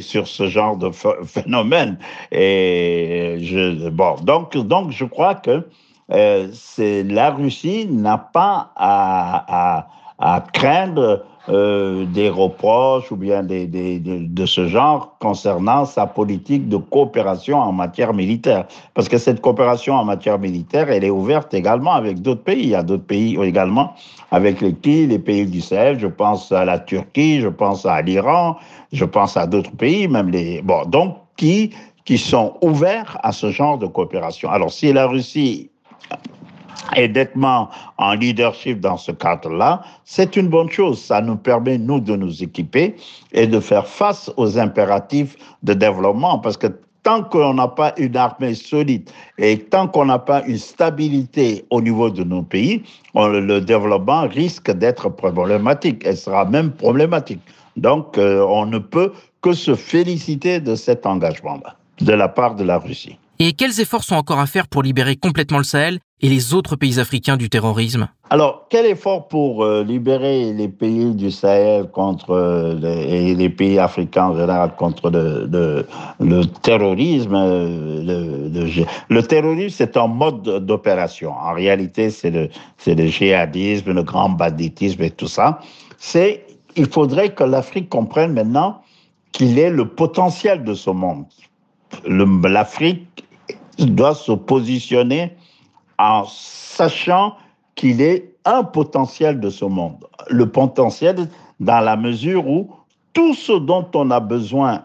sur ce genre de phénomène. Et je, bon, donc, donc je crois que euh, la Russie n'a pas à, à craindre euh, des reproches ou bien des, de, de, ce genre concernant sa politique de coopération en matière militaire. Parce que cette coopération en matière militaire, elle est ouverte également avec d'autres pays. Il y a d'autres pays également avec les qui les pays du Sahel. Je pense à la Turquie, je pense à l'Iran, je pense à d'autres pays, même les... Bon, donc, qui, qui sont ouverts à ce genre de coopération. Alors, si la Russie et nettement en leadership dans ce cadre-là, c'est une bonne chose. Ça nous permet, nous, de nous équiper et de faire face aux impératifs de développement parce que tant qu'on n'a pas une armée solide et tant qu'on n'a pas une stabilité au niveau de nos pays, le développement risque d'être problématique et sera même problématique. Donc, euh, on ne peut que se féliciter de cet engagement-là de la part de la Russie. Et quels efforts sont encore à faire pour libérer complètement le Sahel? Et les autres pays africains du terrorisme Alors, quel effort pour euh, libérer les pays du Sahel contre euh, et les pays africains en général contre le, terrorisme le, le, terrorisme, c'est un mode d'opération. En réalité, c'est le, c'est le djihadisme, le grand banditisme et tout ça. C'est, il faudrait que l'Afrique comprenne maintenant qu'il est le potentiel de ce monde. L'Afrique doit se positionner en sachant qu'il est un potentiel de ce monde. Le potentiel dans la mesure où tout ce dont on a besoin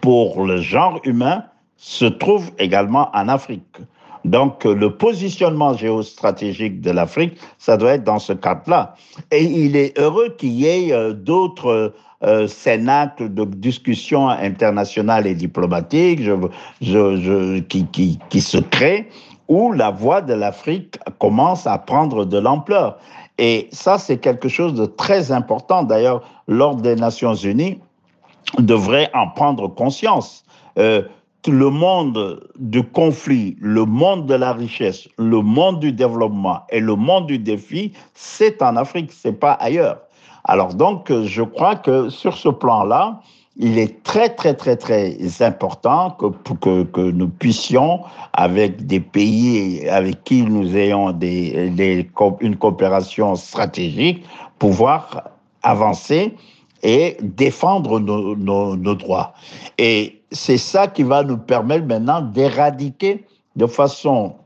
pour le genre humain se trouve également en Afrique. Donc, le positionnement géostratégique de l'Afrique, ça doit être dans ce cadre-là. Et il est heureux qu'il y ait euh, d'autres euh, de discussions internationales et diplomatiques qui se créent où la voix de l'Afrique commence à prendre de l'ampleur. Et ça, c'est quelque chose de très important. D'ailleurs, l'Ordre des Nations Unies devrait en prendre conscience. Euh, le monde du conflit, le monde de la richesse, le monde du développement et le monde du défi, c'est en Afrique, c'est pas ailleurs. Alors donc, je crois que sur ce plan-là, il est très, très, très, très important que, que, nous puissions, avec des pays avec qui nous ayons des, une coopération stratégique, pouvoir avancer et défendre nos, nos droits. Et c'est ça qui va nous permettre maintenant d'éradiquer de façon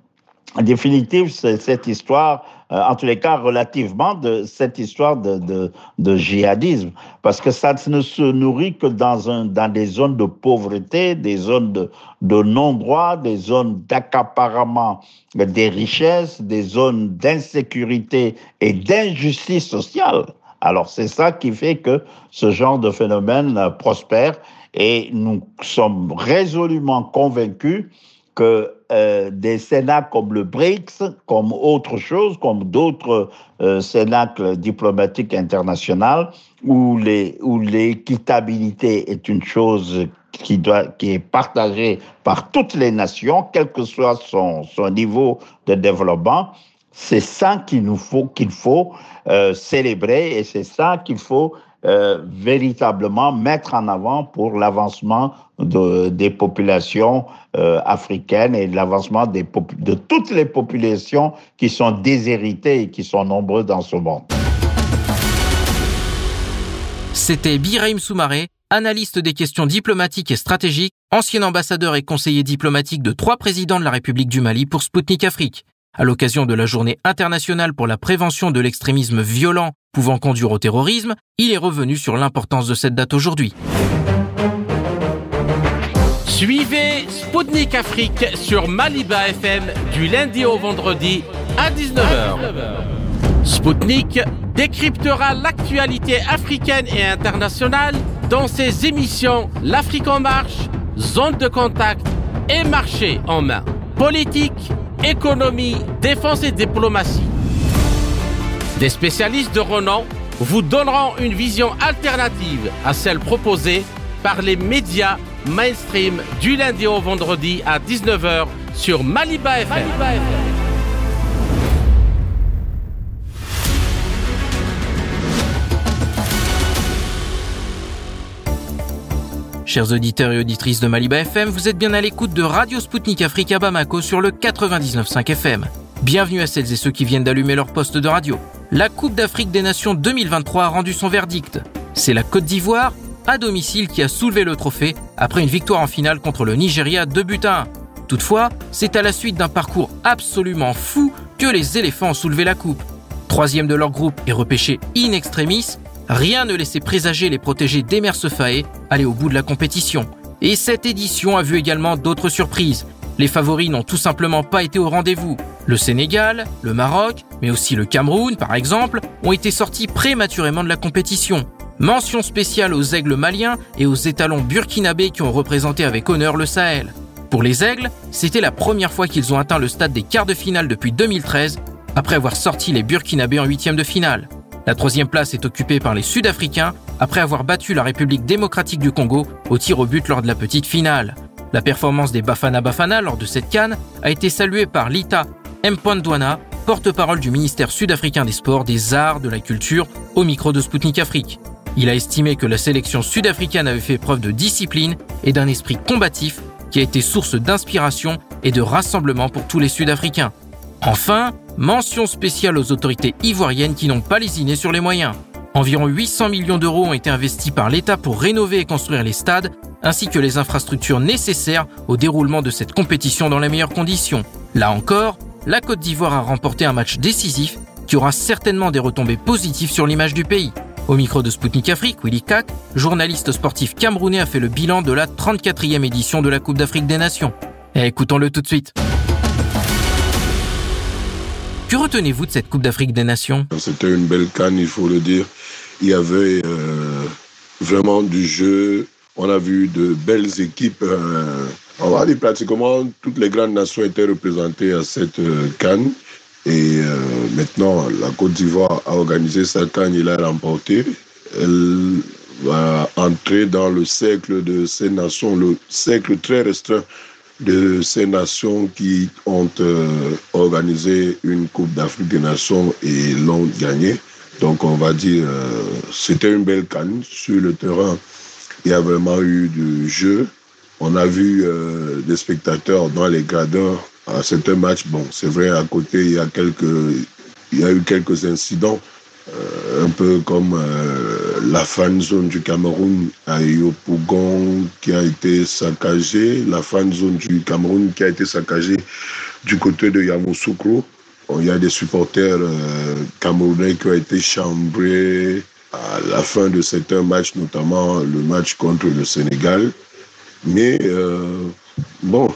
définitive cette histoire en tous les cas relativement de cette histoire de, djihadisme, parce que ça ne se nourrit que dans, des zones de pauvreté, des zones de, de non-droit, des zones d'accaparement des richesses, des zones d'insécurité et d'injustice sociale. Alors c'est ça qui fait que ce genre de phénomène prospère et nous sommes résolument convaincus que euh, des cénacles comme le BRICS, comme autre chose, comme d'autres euh, cénacles diplomatiques internationales, où l'équitabilité où est une chose qui, doit, qui est partagée par toutes les nations, quel que soit son, son niveau de développement, c'est ça qu'il nous faut, qu'il faut euh, célébrer et c'est ça qu'il faut euh, véritablement mettre en avant pour l'avancement de, des populations euh, africaines et l'avancement de toutes les populations qui sont déshéritées et qui sont nombreuses dans ce monde. C'était Birahim Soumaré, analyste des questions diplomatiques et stratégiques, ancien ambassadeur et conseiller diplomatique de trois présidents de la République du Mali pour Sputnik Afrique. À l'occasion de la journée internationale pour la prévention de l'extrémisme violent pouvant conduire au terrorisme, il est revenu sur l'importance de cette date aujourd'hui. Suivez Sputnik Afrique sur Maliba FM du lundi au vendredi à 19h. Sputnik décryptera l'actualité africaine et internationale dans ses émissions L'Afrique en marche, Zone de contact et Marché en main. Politique, économie, défense et diplomatie. Des spécialistes de renom vous donneront une vision alternative à celle proposée par les médias mainstream du lundi au vendredi à 19h sur Maliba FM. Chers auditeurs et auditrices de Maliba FM, vous êtes bien à l'écoute de Radio Sputnik Africa Bamako sur le 99.5 FM. Bienvenue à celles et ceux qui viennent d'allumer leur poste de radio. La Coupe d'Afrique des Nations 2023 a rendu son verdict. C'est la Côte d'Ivoire, à domicile, qui a soulevé le trophée après une victoire en finale contre le Nigeria 2 buts à 1. Toutefois, c'est à la suite d'un parcours absolument fou que les éléphants ont soulevé la coupe. Troisième de leur groupe et repêché in extremis, Rien ne laissait présager les protégés d'Emer Sefae aller au bout de la compétition. Et cette édition a vu également d'autres surprises. Les favoris n'ont tout simplement pas été au rendez-vous. Le Sénégal, le Maroc, mais aussi le Cameroun, par exemple, ont été sortis prématurément de la compétition. Mention spéciale aux aigles maliens et aux étalons burkinabés qui ont représenté avec honneur le Sahel. Pour les aigles, c'était la première fois qu'ils ont atteint le stade des quarts de finale depuis 2013, après avoir sorti les burkinabés en huitième de finale. La troisième place est occupée par les Sud-Africains après avoir battu la République démocratique du Congo au tir au but lors de la petite finale. La performance des Bafana Bafana lors de cette canne a été saluée par Lita Mpondwana, porte-parole du ministère sud-africain des Sports, des Arts, de la Culture, au micro de Sputnik Afrique. Il a estimé que la sélection sud-africaine avait fait preuve de discipline et d'un esprit combatif qui a été source d'inspiration et de rassemblement pour tous les Sud-Africains. Enfin, mention spéciale aux autorités ivoiriennes qui n'ont pas lésiné sur les moyens. Environ 800 millions d'euros ont été investis par l'État pour rénover et construire les stades, ainsi que les infrastructures nécessaires au déroulement de cette compétition dans les meilleures conditions. Là encore, la Côte d'Ivoire a remporté un match décisif qui aura certainement des retombées positives sur l'image du pays. Au micro de Sputnik Afrique, Willy Kak, journaliste sportif camerounais, a fait le bilan de la 34e édition de la Coupe d'Afrique des Nations. écoutons-le tout de suite. Que retenez-vous de cette Coupe d'Afrique des Nations? C'était une belle canne, il faut le dire. Il y avait euh, vraiment du jeu. On a vu de belles équipes. Euh, on va dire pratiquement toutes les grandes nations étaient représentées à cette euh, canne. Et maintenant, la Côte d'Ivoire a organisé sa canne, il a remporté. Elle va entrer dans le cercle de ces nations, le cercle très restreint de ces nations qui ont organisé une Coupe d'Afrique des Nations et l'ont gagnée. Donc on va dire, euh, c'était une belle canne sur le terrain. Il y a vraiment eu du jeu. On a vu euh, des spectateurs dans les gradins à certains matchs. Bon, c'est vrai, à côté, il y a quelques, il y a eu quelques incidents un peu comme la fan zone du Cameroun à Yopougon qui a été saccagée, la fan zone du Cameroun qui a été saccagée du côté de Yamoussoukro. Il y a des supporters camerounais qui ont été chambrés à la fin de certains matchs, notamment le match contre le Sénégal. Mais bon,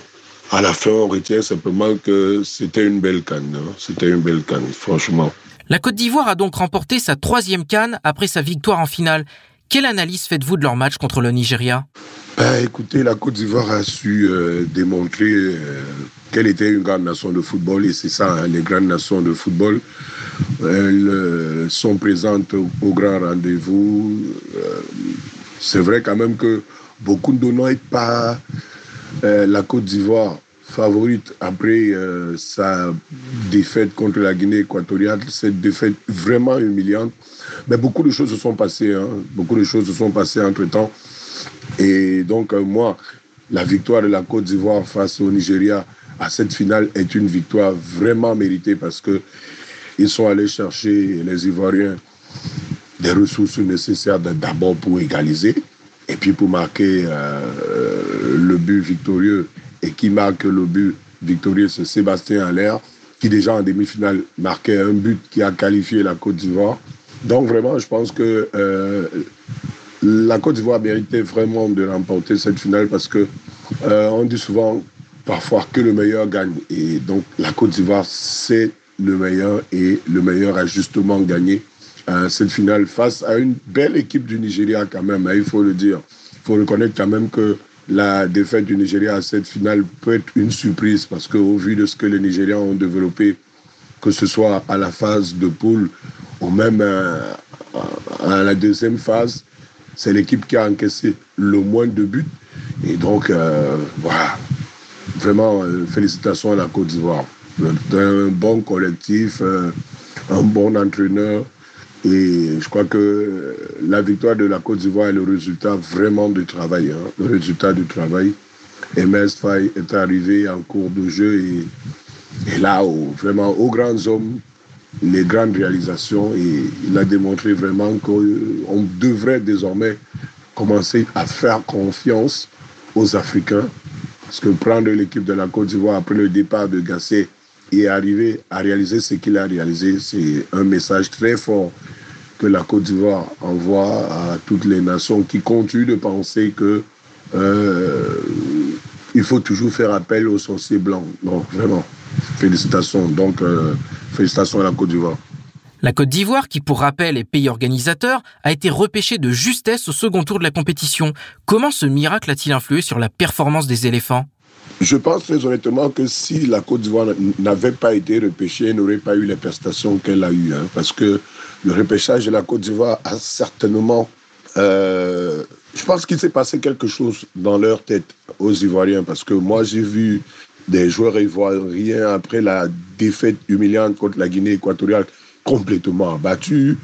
à la fin, on retient simplement que c'était une belle canne. Hein. C'était une belle canne, franchement. La Côte d'Ivoire a donc remporté sa troisième canne après sa victoire en finale. Quelle analyse faites-vous de leur match contre le Nigeria? Ben, Écoutez, la Côte d'Ivoire a su euh, démontrer euh, qu'elle était une grande nation de football et c'est ça, hein, les grandes nations de football. Elles euh, sont présentes au, grand rendez-vous. c'est vrai quand même que beaucoup ne donnent pas la Côte d'Ivoire favorite après sa défaite contre la Guinée équatoriale, cette défaite vraiment humiliante. Mais beaucoup de choses se sont passées, hein. beaucoup de choses se sont passées entre-temps. Et donc, euh, moi, la victoire de la Côte d'Ivoire face au Nigeria à cette finale est une victoire vraiment méritée parce que ils sont allés chercher, les Ivoiriens, des ressources nécessaires d'abord pour égaliser et puis pour marquer euh, le but victorieux et qui marque le but victorieux, c'est Sébastien Allaire, qui déjà en demi-finale marquait un but qui a qualifié la Côte d'Ivoire. Donc vraiment, je pense que euh, la Côte d'Ivoire méritait vraiment de remporter cette finale parce que euh, on dit souvent parfois que le meilleur gagne. Et donc la Côte d'Ivoire, c'est le meilleur et le meilleur a justement gagné euh, cette finale face à une belle équipe du Nigeria quand même, hein, il faut le dire. Il faut reconnaître quand même que la défaite du Nigeria à cette finale peut être une surprise parce qu'au vu de ce que les Nigérians ont développé, que ce soit à la phase de poule ou même euh, à la deuxième phase, c'est l'équipe qui a encaissé le moins de buts. Et donc, euh, voilà, vraiment, euh, félicitations à la Côte d'Ivoire. Un bon collectif, un bon entraîneur, et je crois que la victoire de la Côte d'Ivoire est le résultat vraiment du travail. Hein, le résultat du travail. MS Faye est arrivé en cours de jeu et, et là, vraiment, aux grands hommes, les grandes réalisations. Et il a démontré vraiment qu'on devrait désormais commencer à faire confiance aux Africains. Parce que prendre l'équipe de la Côte d'Ivoire après le départ de Gasset et arriver à réaliser ce qu'il a réalisé, c'est un message très fort que la Côte d'Ivoire envoie à toutes les nations qui continuent de penser que euh, il faut toujours faire appel aux sorciers blancs. Non, vraiment, félicitations. Donc, euh, félicitations à la Côte d'Ivoire. La Côte d'Ivoire, qui pour rappel est pays organisateur, a été repêchée de justesse au second tour de la compétition. Comment ce miracle a-t-il influé sur la performance des éléphants? Je pense très honnêtement que si la Côte d'Ivoire n'avait pas été repêchée, elle n'aurait pas eu les prestations qu'elle a eues. Hein, parce que le repêchage de la Côte d'Ivoire a certainement... Euh, je pense qu'il s'est passé quelque chose dans leur tête aux Ivoiriens. Parce que moi, j'ai vu des joueurs ivoiriens après la défaite humiliante contre la Guinée équatoriale complètement abattus.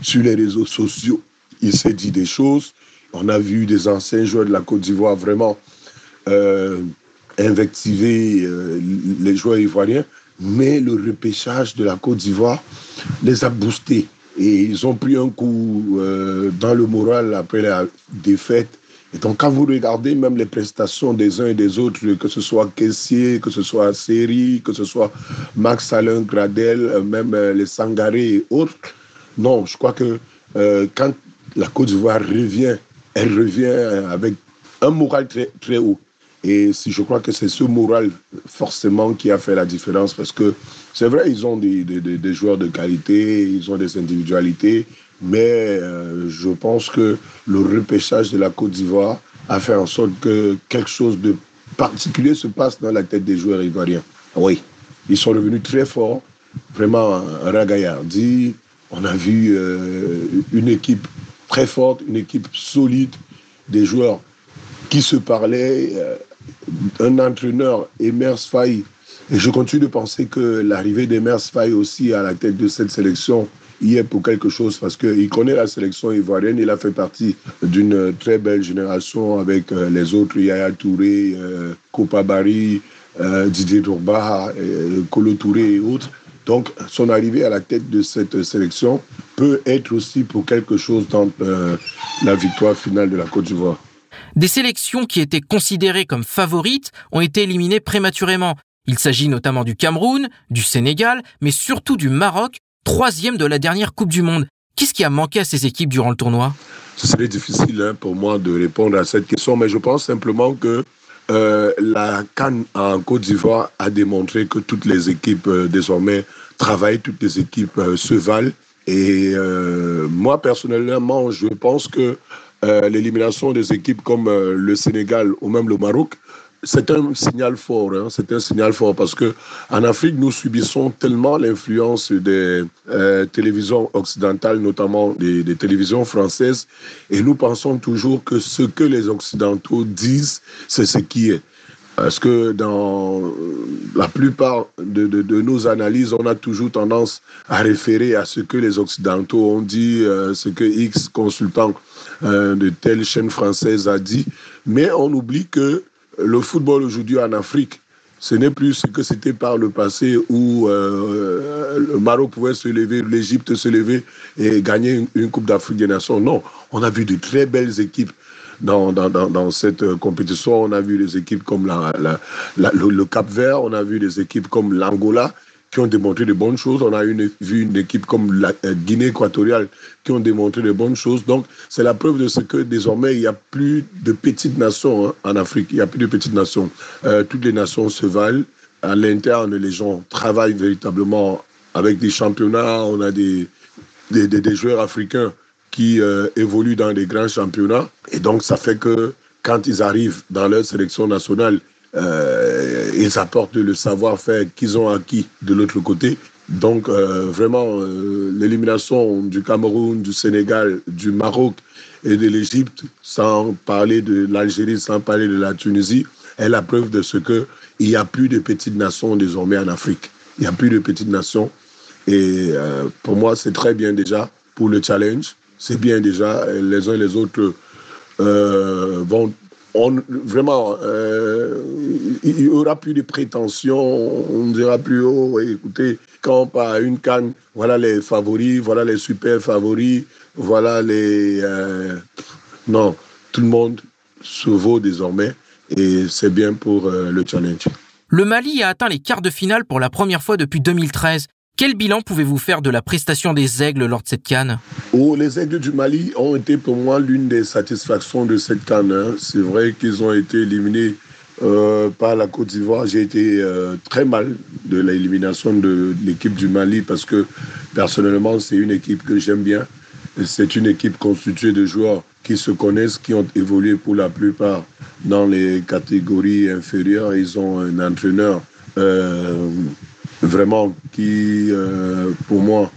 Sur les réseaux sociaux, il s'est dit des choses. On a vu des anciens joueurs de la Côte d'Ivoire vraiment... Euh, invectiver euh, les joueurs ivoiriens, mais le repêchage de la Côte d'Ivoire les a boostés. Et ils ont pris un coup euh, dans le moral après la défaite. Et donc, quand vous regardez même les prestations des uns et des autres, que ce soit Kessier, que ce soit Seri, que ce soit Max Alain Gradel, euh, même les Sangaré et autres, non, je crois que quand la Côte d'Ivoire revient, elle revient avec un moral très, très haut. Et si je crois que c'est ce moral forcément qui a fait la différence parce que c'est vrai, ils ont des, des, des, joueurs de qualité, ils ont des individualités, mais euh, je pense que le repêchage de la Côte d'Ivoire a fait en sorte que quelque chose de particulier se passe dans la tête des joueurs ivoiriens. Oui, ils sont revenus très forts, vraiment ragaillardis. On a vu euh, une équipe très forte, une équipe solide, des joueurs qui se parlaient. Euh, un entraîneur, Emers Faye, je continue de penser que l'arrivée d'Emers Faye aussi à la tête de cette sélection y est pour quelque chose parce qu'il connaît la sélection ivoirienne. Il a fait partie d'une très belle génération avec euh, les autres, Yaya Touré, euh, Kopa Bari, euh, Didier Drogba, Kolo Touré et autres. Donc, son arrivée à la tête de cette sélection peut être aussi pour quelque chose dans la victoire finale de la Côte d'Ivoire. Des sélections qui étaient considérées comme favorites ont été éliminées prématurément. Il s'agit notamment du Cameroun, du Sénégal, mais surtout du Maroc, troisième de la dernière Coupe du Monde. Qu'est-ce qui a manqué à ces équipes durant le tournoi? Ce serait difficile hein, pour moi de répondre à cette question, mais je pense simplement que euh, la Cannes en Côte d'Ivoire a démontré que toutes les équipes euh, désormais travaillent, toutes les équipes euh, se valent. Et moi, personnellement, je pense que l'élimination des équipes comme le Sénégal ou même le Maroc c'est un signal fort. Hein. C'est un signal fort parce que en Afrique, nous subissons tellement l'influence des euh, télévisions occidentales, notamment des, télévisions françaises, et nous pensons toujours que ce que les Occidentaux disent, c'est ce qui est. Parce que dans la plupart de, de, de, nos analyses, on a toujours tendance à référer à ce que les Occidentaux ont dit, euh, ce que X consultant euh, de telle chaîne française a dit, mais on oublie que le football aujourd'hui en Afrique, ce n'est plus ce que c'était par le passé où euh, le Maroc pouvait se lever, l'Égypte se lever et gagner une, Coupe d'Afrique des Nations. Non, on a vu de très belles équipes dans, dans, dans, cette compétition. On a vu des équipes comme le, Cap Vert, on a vu des équipes comme l'Angola qui ont démontré de bonnes choses. On a vu une équipe comme la euh, Guinée équatoriale qui ont démontré de bonnes choses. Donc, c'est la preuve de ce que désormais, il n'y a plus de petites nations hein, en Afrique. Il n'y a plus de petites nations. Euh, toutes les nations se valent. À l'interne, les gens travaillent véritablement avec des championnats. On a des, joueurs africains qui euh, évoluent dans des grands championnats. Et donc, ça fait que quand ils arrivent dans leur sélection nationale, euh, ils apportent le savoir-faire qu'ils ont acquis de l'autre côté. Donc euh, vraiment, euh, l'élimination du Cameroun, du Sénégal, du Maroc et de l'Égypte, sans parler de l'Algérie, sans parler de la Tunisie, est la preuve de ce que il n'y a plus de petites nations désormais en Afrique. Il n'y a plus de petites nations. Et euh, pour moi, c'est très bien déjà pour le challenge. C'est bien déjà. Les uns et les autres vont on, vraiment, euh, il n'y aura plus de prétention, on ne dira plus, oh, écoutez, quand on part à une canne, voilà les favoris, voilà les super favoris, voilà les... Euh, non, tout le monde se vaut désormais et c'est bien pour euh, le challenge. Le Mali a atteint les quarts de finale pour la première fois depuis 2013. Quel bilan pouvez-vous faire de la prestation des Aigles lors de cette canne? Oh, Les Aigles du Mali ont été pour moi l'une des satisfactions de cette canne. Hein. C'est vrai qu'ils ont été éliminés euh, par la Côte d'Ivoire. J'ai été euh, très mal de l'élimination de l'équipe du Mali parce que personnellement, c'est une équipe que j'aime bien. C'est une équipe constituée de joueurs qui se connaissent, qui ont évolué pour la plupart dans les catégories inférieures. Ils ont un entraîneur. Euh, vraiment qui, euh, pour moi,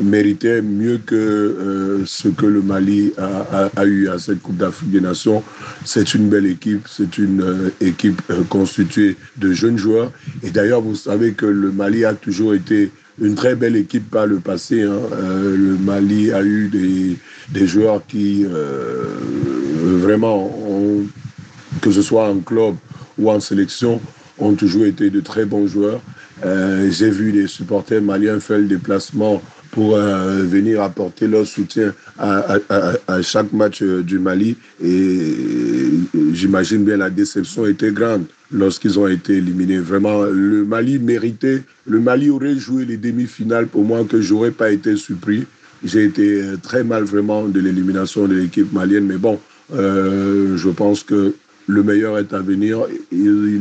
méritait mieux que euh, ce que le Mali a, a, eu à cette Coupe d'Afrique des Nations. C'est une belle équipe, c'est une euh, équipe constituée de jeunes joueurs. Et d'ailleurs, vous savez que le Mali a toujours été une très belle équipe par le passé. Hein. Le Mali a eu des, des joueurs qui vraiment, que ce soit en club ou en sélection, ont toujours été de très bons joueurs. Euh, J'ai vu les supporters maliens faire le déplacement pour euh, venir apporter leur soutien à, chaque match euh, du Mali. Et j'imagine bien la déception était grande lorsqu'ils ont été éliminés. Vraiment, le Mali méritait, le Mali aurait joué les demi-finales pour moi que j'aurais pas été surpris. J'ai été très mal vraiment de l'élimination de l'équipe malienne, mais bon, je pense que le meilleur est à venir. Ils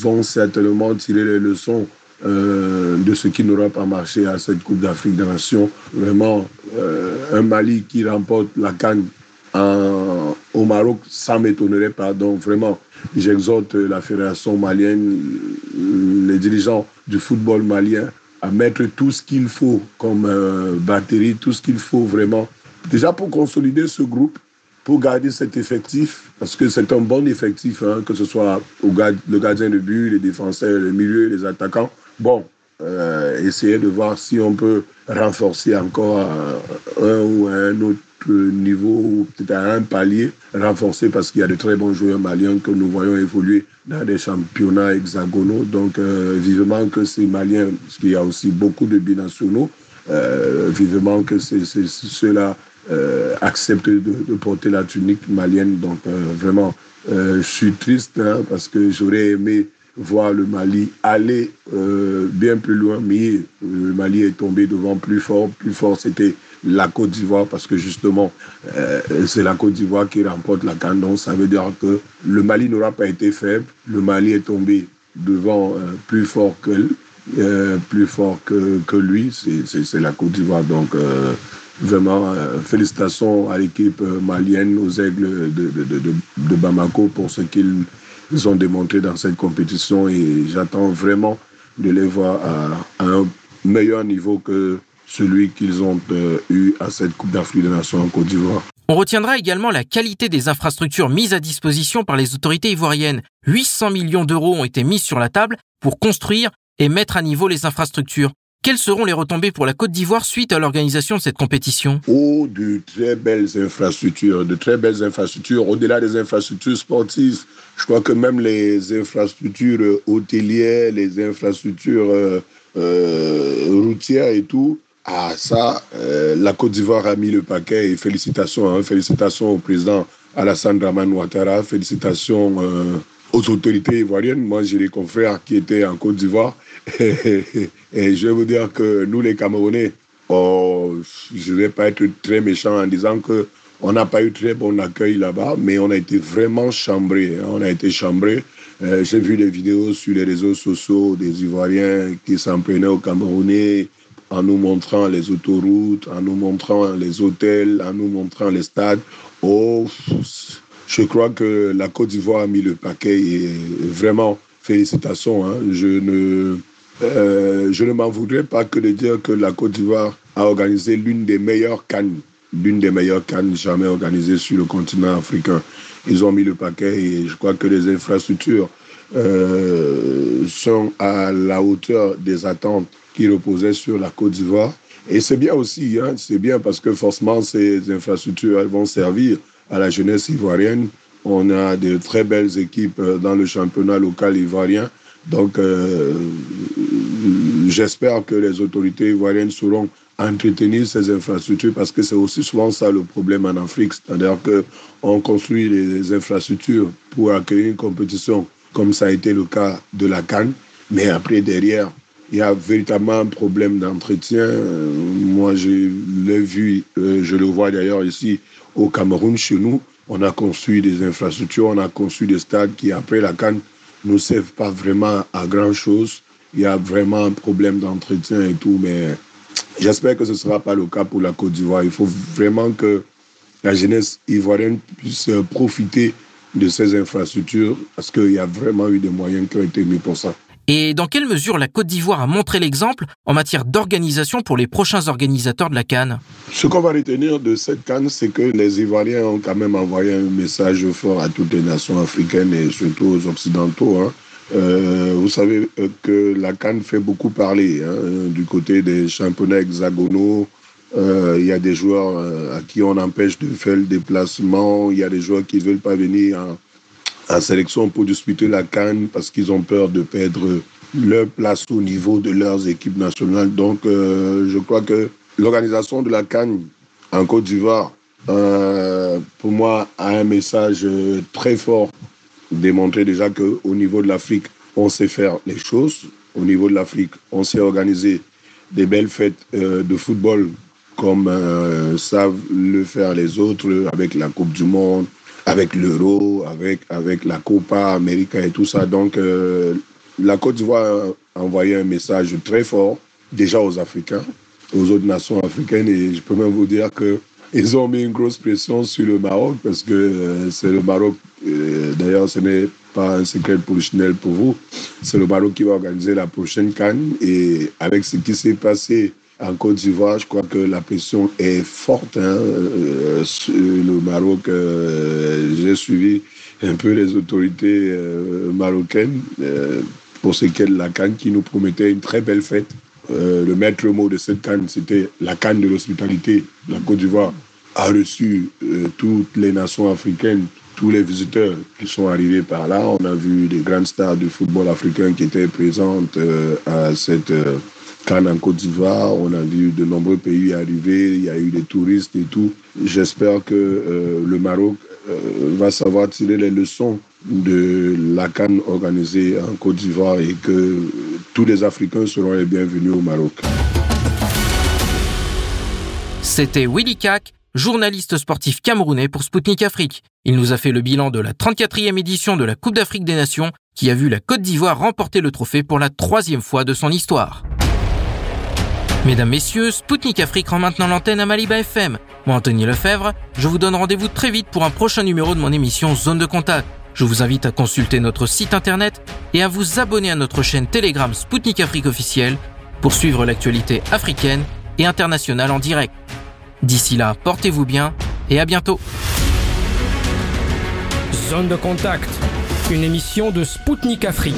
vont certainement tirer les leçons euh, de ce qui n'aura pas marché à cette Coupe d'Afrique des Nations. Vraiment, euh, un Mali qui remporte la Cannes en, au Maroc, ça m'étonnerait pas. Donc vraiment, j'exhorte la fédération malienne, les dirigeants du football malien à mettre tout ce qu'il faut comme euh, batterie, tout ce qu'il faut vraiment, déjà pour consolider ce groupe, pour garder cet effectif, parce que c'est un bon effectif, hein, que ce soit le gardien de but, les défenseurs, les milieux, les attaquants. Bon, euh, essayer de voir si on peut renforcer encore un, un ou un autre niveau, peut-être à un palier renforcé parce qu'il y a de très bons joueurs maliens que nous voyons évoluer dans des championnats hexagonaux. Donc, euh, vivement que ces Maliens, parce qu'il y a aussi beaucoup de binationaux, euh, vivement que ceux-là euh, acceptent de, porter la tunique malienne. Donc, vraiment, je suis triste hein, parce que j'aurais aimé voir le Mali aller bien plus loin, mais le Mali est tombé devant plus fort. Plus fort, c'était la Côte d'Ivoire parce que justement, euh, c'est la Côte d'Ivoire qui remporte la CAN. Ça veut dire que le Mali n'aura pas été faible. Le Mali est tombé devant euh, plus fort que euh, plus fort que, que lui. C'est la Côte d'Ivoire. Donc vraiment, félicitations à l'équipe malienne, aux aigles de, de Bamako pour ce qu'ils ont démontré dans cette compétition et j'attends vraiment de les voir à, à un meilleur niveau que celui qu'ils ont euh, eu à cette Coupe d'Afrique des Nations en Côte d'Ivoire. On retiendra également la qualité des infrastructures mises à disposition par les autorités ivoiriennes. 800 millions d'euros ont été mis sur la table pour construire et mettre à niveau les infrastructures. Quelles seront les retombées pour la Côte d'Ivoire suite à l'organisation de cette compétition? Oh, de très belles infrastructures, de très belles infrastructures. Au-delà des infrastructures sportives, je crois que même les infrastructures hôtelières, les infrastructures euh, euh, routières et tout, ah, ça, euh, la Côte d'Ivoire a mis le paquet et félicitations, hein, félicitations au président Alassane Draman Ouattara, félicitations euh, aux autorités ivoiriennes. Moi, j'ai des confrères qui étaient en Côte d'Ivoire et, je vais vous dire que nous, les Camerounais, oh, je ne vais pas être très méchant en disant que on n'a pas eu très bon accueil là-bas, mais on a été vraiment chambrés. Hein. on a été chambrés. Euh, j'ai vu des vidéos sur les réseaux sociaux des Ivoiriens qui s'en prenaient aux Camerounais en nous montrant les autoroutes, en nous montrant les hôtels, en nous montrant les stades. Oh, je crois que la Côte d'Ivoire a mis le paquet et vraiment, félicitations. Hein. Je ne, euh, je ne m'en voudrais pas que de dire que la Côte d'Ivoire a organisé l'une des meilleures cannes, l'une des meilleures cannes jamais organisées sur le continent africain. Ils ont mis le paquet et je crois que les infrastructures euh, sont à la hauteur des attentes qui reposait sur la Côte d'Ivoire. Et c'est bien aussi, hein, c'est bien parce que forcément ces infrastructures vont servir à la jeunesse ivoirienne. On a de très belles équipes euh, dans le championnat local ivoirien. Donc euh, j'espère que les autorités ivoiriennes sauront entretenir ces infrastructures parce que c'est aussi souvent ça le problème en Afrique, c'est-à-dire qu'on construit les infrastructures pour accueillir une compétition comme ça a été le cas de la Cannes, mais après derrière, il y a véritablement un problème d'entretien. Euh, moi, je l'ai vu, euh, je le vois d'ailleurs ici au Cameroun, chez nous. On a construit des infrastructures, on a construit des stades qui, après la Cannes, ne servent pas vraiment à grand-chose. Il y a vraiment un problème d'entretien et tout, mais j'espère que ce ne sera pas le cas pour la Côte d'Ivoire. Il faut vraiment que la jeunesse ivoirienne puisse profiter de ces infrastructures parce qu'il y a vraiment eu des moyens qui ont été mis pour ça. Et dans quelle mesure la Côte d'Ivoire a montré l'exemple en matière d'organisation pour les prochains organisateurs de la Cannes? Ce qu'on va retenir de cette Cannes, c'est que les Ivoiriens ont quand même envoyé un message fort à toutes les nations africaines et surtout aux Occidentaux. Hein. Euh, vous savez euh, que la Cannes fait beaucoup parler hein, du côté des championnats hexagonaux. Euh, il y a des joueurs à qui on empêche de faire le déplacement. Il y a des joueurs qui ne veulent pas venir en, en sélection pour disputer la Cannes parce qu'ils ont peur de perdre leur place au niveau de leurs équipes nationales. Donc, euh, je crois que l'organisation de la Cannes en Côte d'Ivoire, euh, pour moi, a un message euh, très fort, démontrer déjà qu'au niveau de l'Afrique, on sait faire les choses. Au niveau de l'Afrique, on sait organiser des belles fêtes de football comme savent le faire les autres avec la Coupe du Monde, avec l'euro, avec, avec la Copa América et tout ça. Donc, euh, la Côte d'Ivoire a envoyé un message très fort, déjà aux Africains, aux autres nations africaines. Et je peux même vous dire qu'ils ont mis une grosse pression sur le Maroc parce que euh, c'est le Maroc. Euh, d'ailleurs, ce n'est pas un secret Chanel pour vous. C'est le Maroc qui va organiser la prochaine Cannes. Et avec ce qui s'est passé en Côte d'Ivoire, je crois que la pression est forte hein, euh, sur le Maroc. Euh, j'ai suivi un peu les autorités euh, marocaines pour ce qu'est la Cannes qui nous promettait une très belle fête. le maître mot de cette Cannes, c'était la Cannes de l'hospitalité. La Côte d'Ivoire a reçu toutes les nations africaines, tous les visiteurs qui sont arrivés par là. On a vu des grandes stars du football africain qui étaient présentes à cette Cannes en Côte d'Ivoire. On a vu de nombreux pays arriver, il y a eu des touristes et tout. J'espère que le Maroc va savoir tirer les leçons de la Cannes organisée en Côte d'Ivoire et que tous les Africains seront les bienvenus au Maroc. C'était Willy Kak, journaliste sportif camerounais pour Spoutnik Afrique. Il nous a fait le bilan de la 34e édition de la Coupe d'Afrique des Nations qui a vu la Côte d'Ivoire remporter le trophée pour la troisième fois de son histoire. Mesdames, Messieurs, Spoutnik Afrique rend maintenant l'antenne à Maliba FM. Moi, Anthony Lefebvre, je vous donne rendez-vous très vite pour un prochain numéro de mon émission Zone de Contact. Je vous invite à consulter notre site internet et à vous abonner à notre chaîne Telegram Spoutnik Afrique officielle pour suivre l'actualité africaine et internationale en direct. D'ici là, portez-vous bien et à bientôt. Zone de contact, une émission de Spoutnik Afrique.